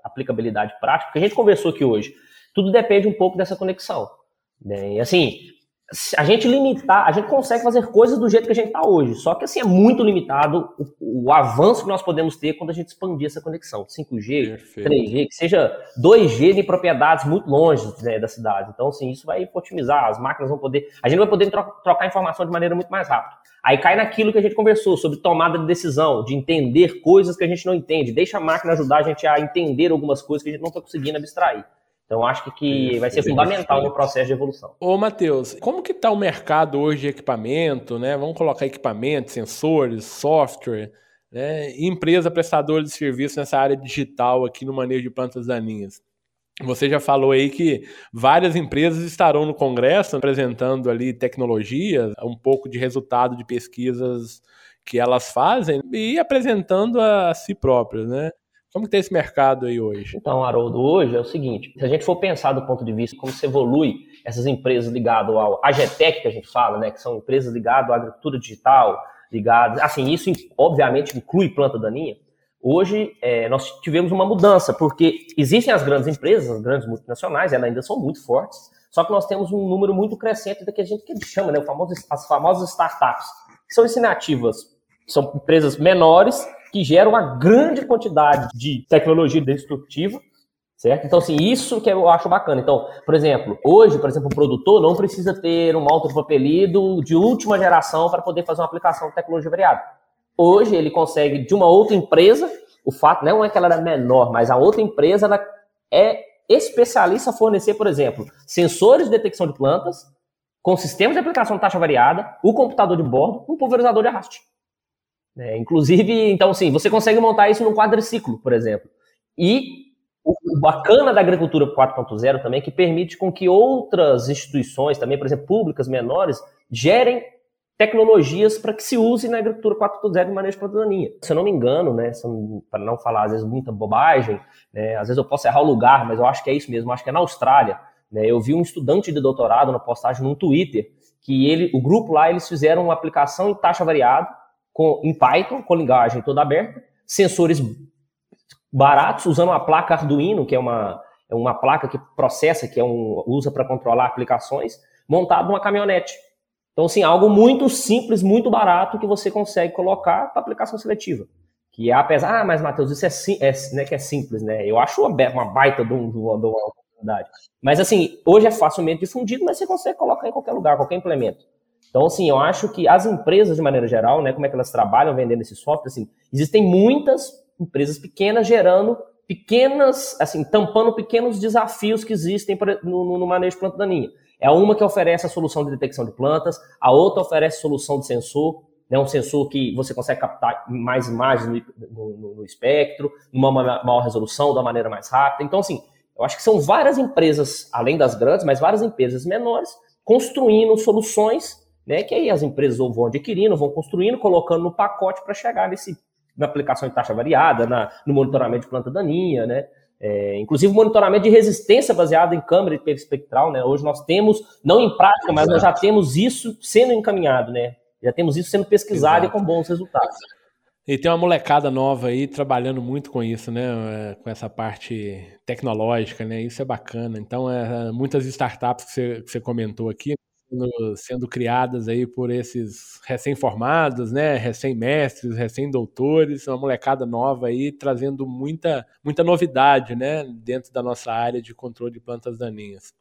aplicabilidade prática, porque a gente conversou aqui hoje. Tudo depende um pouco dessa conexão. Né? E assim, a gente limitar, a gente consegue fazer coisas do jeito que a gente está hoje, só que assim é muito limitado o, o, avanço que nós podemos ter quando a gente expandir essa conexão, 5G, Perfeito. 3G, que seja 2G de propriedades muito longe né, da cidade. Então, assim, isso vai otimizar, as máquinas vão poder, a gente vai poder tro trocar informação de maneira muito mais rápida. Aí cai naquilo que a gente conversou sobre tomada de decisão, de entender coisas que a gente não entende, deixa a máquina ajudar a gente a entender algumas coisas que a gente não está conseguindo abstrair. Então, acho que, que vai ser fundamental no processo de evolução. Ô, Matheus, como que está o mercado hoje de equipamento, né? Vamos colocar equipamentos, sensores, software, né? Empresa prestadora de serviço nessa área digital aqui no manejo de plantas daninhas. Você já falou aí que várias empresas estarão no Congresso apresentando ali tecnologias, um pouco de resultado de pesquisas que elas fazem e apresentando a si próprias, né? Como que tem esse mercado aí hoje? Então, Haroldo, hoje é o seguinte, se a gente for pensar do ponto de vista como se evolui essas empresas ligadas ao AGTEC que a gente fala, né, que são empresas ligadas à agricultura digital, ligadas, assim, isso obviamente inclui planta daninha. Hoje é, nós tivemos uma mudança, porque existem as grandes empresas, as grandes multinacionais, elas ainda são muito fortes, só que nós temos um número muito crescente do que a gente chama, né, famoso, as famosas startups, que são iniciativas, são empresas menores que gera uma grande quantidade de tecnologia destrutiva, certo? Então, assim, isso que eu acho bacana. Então, por exemplo, hoje, por exemplo, o produtor não precisa ter um autopropelido de última geração para poder fazer uma aplicação de tecnologia variada. Hoje, ele consegue, de uma outra empresa, o fato não é que ela era menor, mas a outra empresa ela é especialista a fornecer, por exemplo, sensores de detecção de plantas, com sistemas de aplicação de taxa variada, o computador de bordo, um pulverizador de arraste. É, inclusive, então, assim, você consegue montar isso num quadriciclo, por exemplo. E o bacana da agricultura 4.0 também é que permite com que outras instituições, também, por exemplo, públicas menores, gerem tecnologias para que se use na agricultura 4.0 de manejo de daninha. Se eu não me engano, né, para não falar às vezes muita bobagem, né, às vezes eu posso errar o lugar, mas eu acho que é isso mesmo, acho que é na Austrália. Né, eu vi um estudante de doutorado na postagem no Twitter que ele, o grupo lá, eles fizeram uma aplicação em taxa variada com, em Python, com linguagem toda aberta, sensores baratos, usando uma placa Arduino, que é uma, é uma placa que processa, que é um, usa para controlar aplicações, montado numa caminhonete. Então, assim, algo muito simples, muito barato que você consegue colocar para aplicação seletiva. Que é, apesar, ah, mas Matheus, isso é, sim, é, né, que é simples, né? Eu acho uma, baita de uma oportunidade. Mas, assim, hoje é facilmente difundido, mas você consegue colocar em qualquer lugar, qualquer implemento. Então, assim, eu acho que as empresas, de maneira geral, né, como é que elas trabalham vendendo esse software, assim, existem muitas empresas pequenas gerando pequenas, assim, tampando pequenos desafios que existem no, no manejo de planta daninha. É uma que oferece a solução de detecção de plantas, a outra oferece solução de sensor, né, um sensor que você consegue captar mais imagens no, no, no espectro, numa maior resolução, uma maneira mais rápida. Então, assim, eu acho que são várias empresas, além das grandes, mas várias empresas menores, construindo soluções né? Que aí as empresas ou vão adquirindo, vão construindo, colocando no pacote para chegar nesse, na aplicação de taxa variada, na, no monitoramento de planta daninha, né? É, inclusive monitoramento de resistência baseado em câmera espectral, né? Hoje nós temos, não em prática, mas Exato. nós já temos isso sendo encaminhado, né? Já temos isso sendo pesquisado Exato. e com bons resultados. E tem uma molecada nova aí trabalhando muito com isso, né? Com essa parte tecnológica, né? Isso é bacana. Então, é, muitas startups que você, que você comentou aqui sendo, sendo, criadas aí por esses recém-formados, né? Recém-mestres, recém-doutores, uma molecada nova aí trazendo muita, muita novidade, né? Dentro da nossa área de controle de plantas daninhas.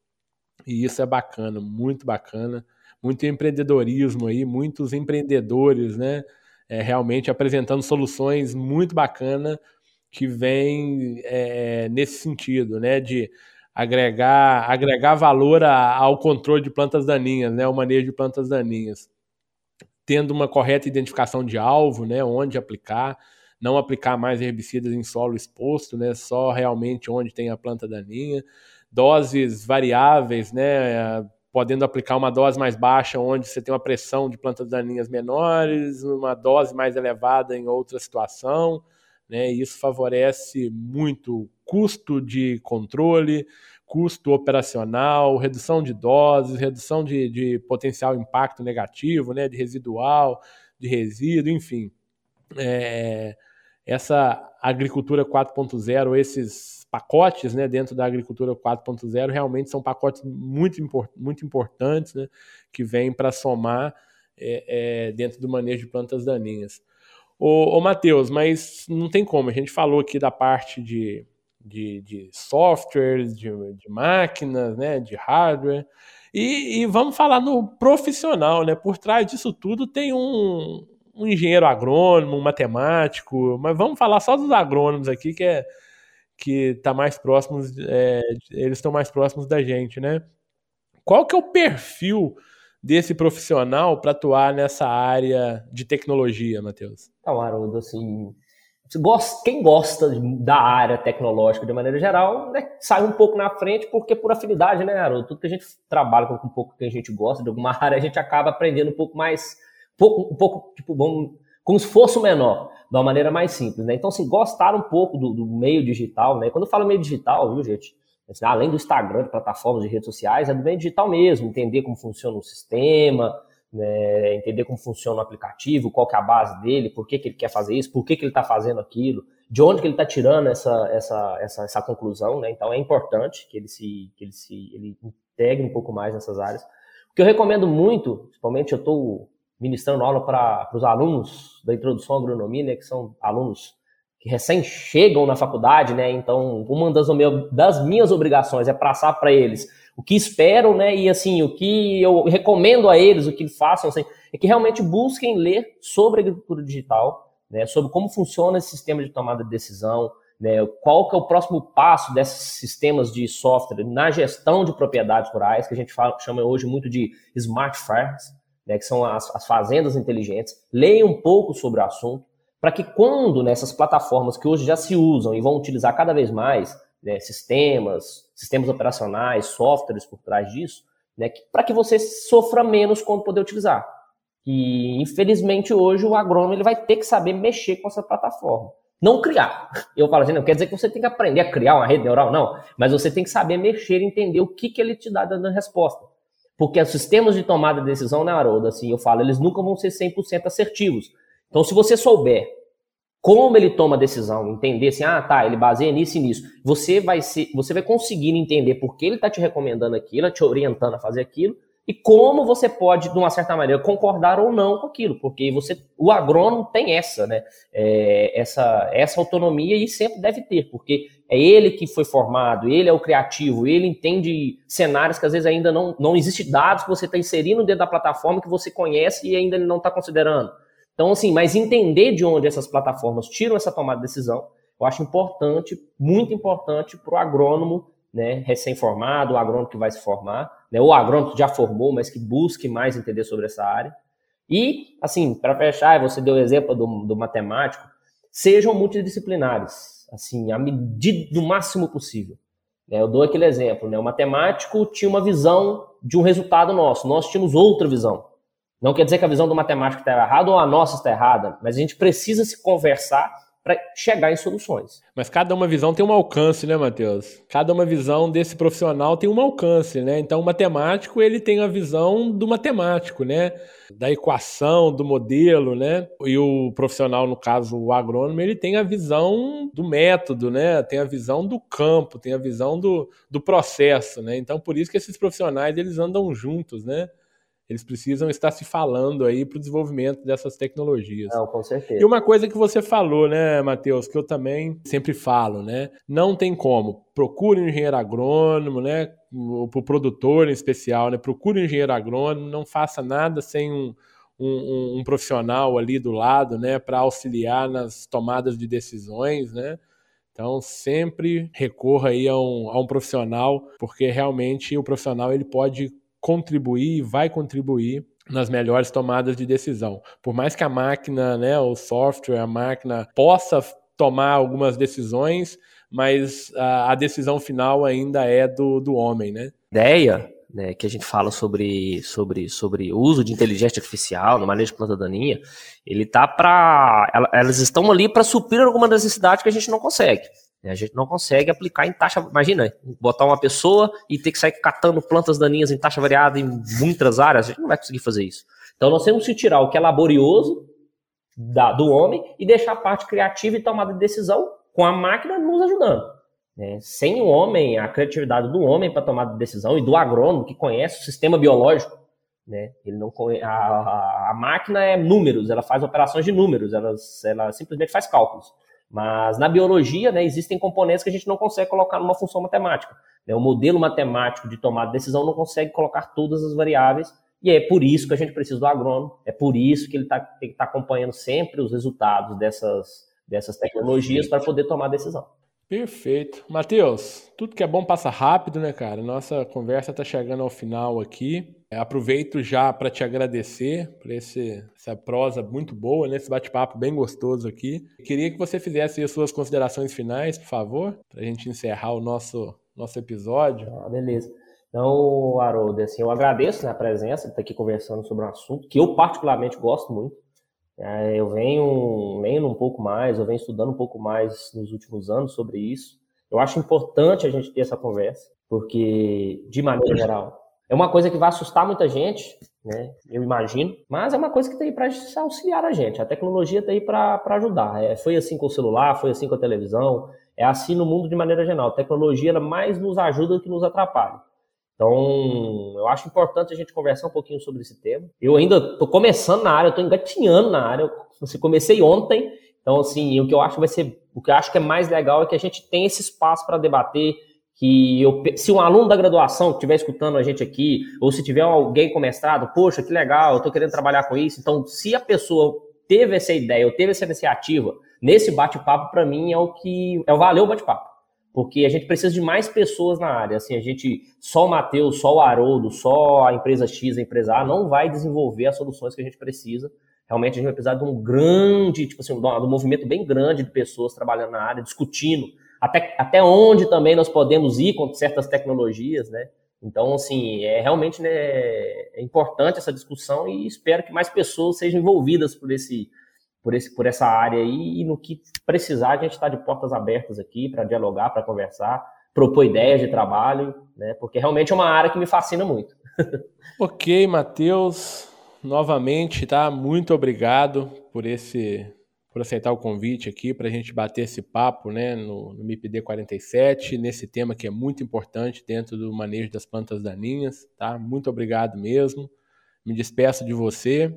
E isso é bacana, muito bacana. Muito empreendedorismo aí, muitos empreendedores, né? é, realmente apresentando soluções muito bacanas que vêm é, nesse sentido, né, de agregar, agregar valor a, ao controle de plantas daninhas, né, o manejo de plantas daninhas, tendo uma correta identificação de alvo, né, onde aplicar, não aplicar mais herbicidas em solo exposto, né, só realmente onde tem a planta daninha, doses variáveis, né, podendo aplicar uma dose mais baixa, onde você tem uma pressão de plantas daninhas menores, uma dose mais elevada em outra situação, né? Isso favorece muito custo de controle, custo operacional, redução de doses, redução de, de potencial impacto negativo, né? De residual, de resíduo, enfim. É, essa agricultura 4.0, esses pacotes né, dentro da agricultura 4.0 realmente são pacotes muito, import, muito importantes né, que vêm para somar é, é, dentro do manejo de plantas daninhas. Ô, ô Matheus, mas não tem como, a gente falou aqui da parte de, de, de softwares, de, de, máquinas, né, de hardware, e, e, vamos falar no profissional, né? Por trás disso tudo tem um, um engenheiro agrônomo, um matemático, mas vamos falar só dos agrônomos aqui, que é que está mais próximos, é, eles estão mais próximos da gente, né? Qual que é o perfil desse profissional para atuar nessa área de tecnologia, Matheus? Então, Haroldo, assim, quem gosta da área tecnológica de maneira geral, né, sai um pouco na frente, porque por afinidade, né, Haroldo? Tudo que a gente trabalha com um pouco que a gente gosta de alguma (laughs) área, a gente acaba aprendendo um pouco mais, pouco, um pouco tipo, vamos, com esforço menor de uma maneira mais simples, né? Então, assim, gostar um pouco do, do meio digital, né? Quando eu falo meio digital, viu, gente? Assim, além do Instagram, de plataformas de redes sociais, é do meio digital mesmo, entender como funciona o sistema, né? entender como funciona o aplicativo, qual que é a base dele, por que, que ele quer fazer isso, por que, que ele está fazendo aquilo, de onde que ele está tirando essa, essa, essa, essa conclusão, né? Então é importante que ele se, que ele se ele integre um pouco mais nessas áreas. O que eu recomendo muito, principalmente eu estou ministrando aula para os alunos da introdução à agronomia, né, que são alunos que recém chegam na faculdade, né? Então, uma das, das minhas obrigações é passar para eles o que esperam, né? E assim, o que eu recomendo a eles, o que façam, assim, é que realmente busquem ler sobre agricultura digital, né? Sobre como funciona esse sistema de tomada de decisão, né? Qual que é o próximo passo desses sistemas de software na gestão de propriedades rurais, que a gente fala, chama hoje muito de smart farms, né, que são as, as fazendas inteligentes, leiam um pouco sobre o assunto, para que quando nessas plataformas que hoje já se usam e vão utilizar cada vez mais né, sistemas, sistemas operacionais, softwares por trás disso, né, para que você sofra menos quando poder utilizar. E infelizmente hoje o agrônomo ele vai ter que saber mexer com essa plataforma. Não criar. Eu falo assim, não quer dizer que você tem que aprender a criar uma rede neural, não. Mas você tem que saber mexer, entender o que, que ele te dá dando resposta. Porque os sistemas de tomada de decisão, né, Haroldo, assim, eu falo, eles nunca vão ser 100% assertivos. Então, se você souber como ele toma a decisão, entender assim, ah, tá, ele baseia nisso e nisso, você vai ser, você vai conseguir entender por que ele está te recomendando aquilo, te orientando a fazer aquilo, e como você pode, de uma certa maneira, concordar ou não com aquilo, porque você, o agrônomo tem essa, né, é, essa, essa autonomia e sempre deve ter, porque é ele que foi formado, ele é o criativo, ele entende cenários que às vezes ainda não, não existe dados que você está inserindo dentro da plataforma que você conhece e ainda não está considerando. Então, assim, mas entender de onde essas plataformas tiram essa tomada de decisão, eu acho importante, muito importante para o agrônomo né, recém-formado, o agrônomo que vai se formar, né, ou o agrônomo que já formou, mas que busque mais entender sobre essa área. E, assim, para fechar, você deu o exemplo do, do matemático, sejam multidisciplinares assim, a medida do máximo possível. É, eu dou aquele exemplo, né? O matemático tinha uma visão de um resultado nosso, nós tínhamos outra visão. Não quer dizer que a visão do matemático está errada ou a nossa está errada, mas a gente precisa se conversar para chegar em soluções. Mas cada uma visão tem um alcance, né, Matheus? Cada uma visão desse profissional tem um alcance, né? Então, o matemático, ele tem a visão do matemático, né? Da equação, do modelo, né? E o profissional, no caso, o agrônomo, ele tem a visão do método, né? Tem a visão do campo, tem a visão do, do processo, né? Então, por isso que esses profissionais, eles andam juntos, né? Eles precisam estar se falando aí para o desenvolvimento dessas tecnologias. Não, com certeza. E uma coisa que você falou, né, Matheus, que eu também sempre falo, né? Não tem como. Procure um engenheiro agrônomo, né? Para o produtor em especial, né? Procure um engenheiro agrônomo, não faça nada sem um, um, um profissional ali do lado, né? Para auxiliar nas tomadas de decisões, né? Então, sempre recorra aí a um, a um profissional, porque realmente o profissional ele pode contribuir e vai contribuir nas melhores tomadas de decisão. Por mais que a máquina, né, o software, a máquina possa tomar algumas decisões, mas a, a decisão final ainda é do, do homem, né? Ideia né, que a gente fala sobre, sobre, sobre uso de inteligência artificial no manejo de planta daninha, ele tá para elas estão ali para suprir alguma necessidade que a gente não consegue. A gente não consegue aplicar em taxa. Imagina, botar uma pessoa e ter que sair catando plantas daninhas em taxa variada em muitas áreas. A gente não vai conseguir fazer isso. Então nós temos que tirar o que é laborioso da, do homem e deixar a parte criativa e tomada de decisão com a máquina nos ajudando. Né? Sem o homem, a criatividade do homem para tomar de decisão e do agrônomo que conhece o sistema biológico. Né? Ele não a, a, a, máquina é números, ela faz operações de números, ela, ela simplesmente faz cálculos. Mas na biologia, né, existem componentes que a gente não consegue colocar numa função matemática. Né? O modelo matemático de tomada de decisão não consegue colocar todas as variáveis, e é por isso que a gente precisa do agrônomo, é por isso que ele tá, tem que estar tá acompanhando sempre os resultados dessas, dessas tecnologias para poder tomar decisão. Perfeito. Matheus, tudo que é bom passa rápido, né, cara? Nossa conversa está chegando ao final aqui. É, aproveito já para te agradecer por esse, essa prosa muito boa, né? esse bate-papo bem gostoso aqui. Queria que você fizesse as suas considerações finais, por favor, para a gente encerrar o nosso, nosso episódio. Ah, beleza. Então, Haroldo, assim, eu agradeço né, a presença de estar aqui conversando sobre um assunto que eu particularmente gosto muito eu venho lendo um pouco mais, eu venho estudando um pouco mais nos últimos anos sobre isso. Eu acho importante a gente ter essa conversa, porque, de maneira geral, é uma coisa que vai assustar muita gente, né? Eu imagino, mas é uma coisa que está aí para auxiliar a gente. A tecnologia está aí para ajudar. É, foi assim com o celular, foi assim com a televisão, é assim no mundo de maneira geral. A tecnologia mais nos ajuda do que nos atrapalha. Então, eu acho importante a gente conversar um pouquinho sobre esse tema. Eu ainda estou começando na área, estou engatinhando na área. Eu assim, comecei ontem, então assim, o que eu acho vai ser, o que eu acho que é mais legal é que a gente tem esse espaço para debater. Que eu, se um aluno da graduação estiver escutando a gente aqui, ou se tiver alguém com mestrado, poxa, que legal, eu estou querendo trabalhar com isso. Então, se a pessoa teve essa ideia ou teve essa iniciativa, nesse bate-papo, para mim, é o que é o valeu o bate-papo porque a gente precisa de mais pessoas na área. Assim, a gente, só o Matheus, só o Haroldo, só a empresa X, a empresa A, não vai desenvolver as soluções que a gente precisa. Realmente a gente vai precisar de um grande, tipo assim, de um movimento bem grande de pessoas trabalhando na área, discutindo até, até onde também nós podemos ir com certas tecnologias, né? Então, assim, é realmente né, é importante essa discussão e espero que mais pessoas sejam envolvidas por esse, por, esse, por essa área aí e no que precisar, a gente está de portas abertas aqui para dialogar, para conversar, propor ideias de trabalho, né? Porque realmente é uma área que me fascina muito. (laughs) ok, Matheus, novamente, tá? Muito obrigado por esse por aceitar o convite aqui para a gente bater esse papo né, no, no MIPD 47, nesse tema que é muito importante dentro do manejo das plantas daninhas. Tá? Muito obrigado mesmo. Me despeço de você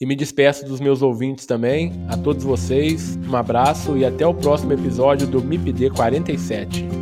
e me despeço dos meus ouvintes também. A todos vocês, um abraço e até o próximo episódio do MIPD 47.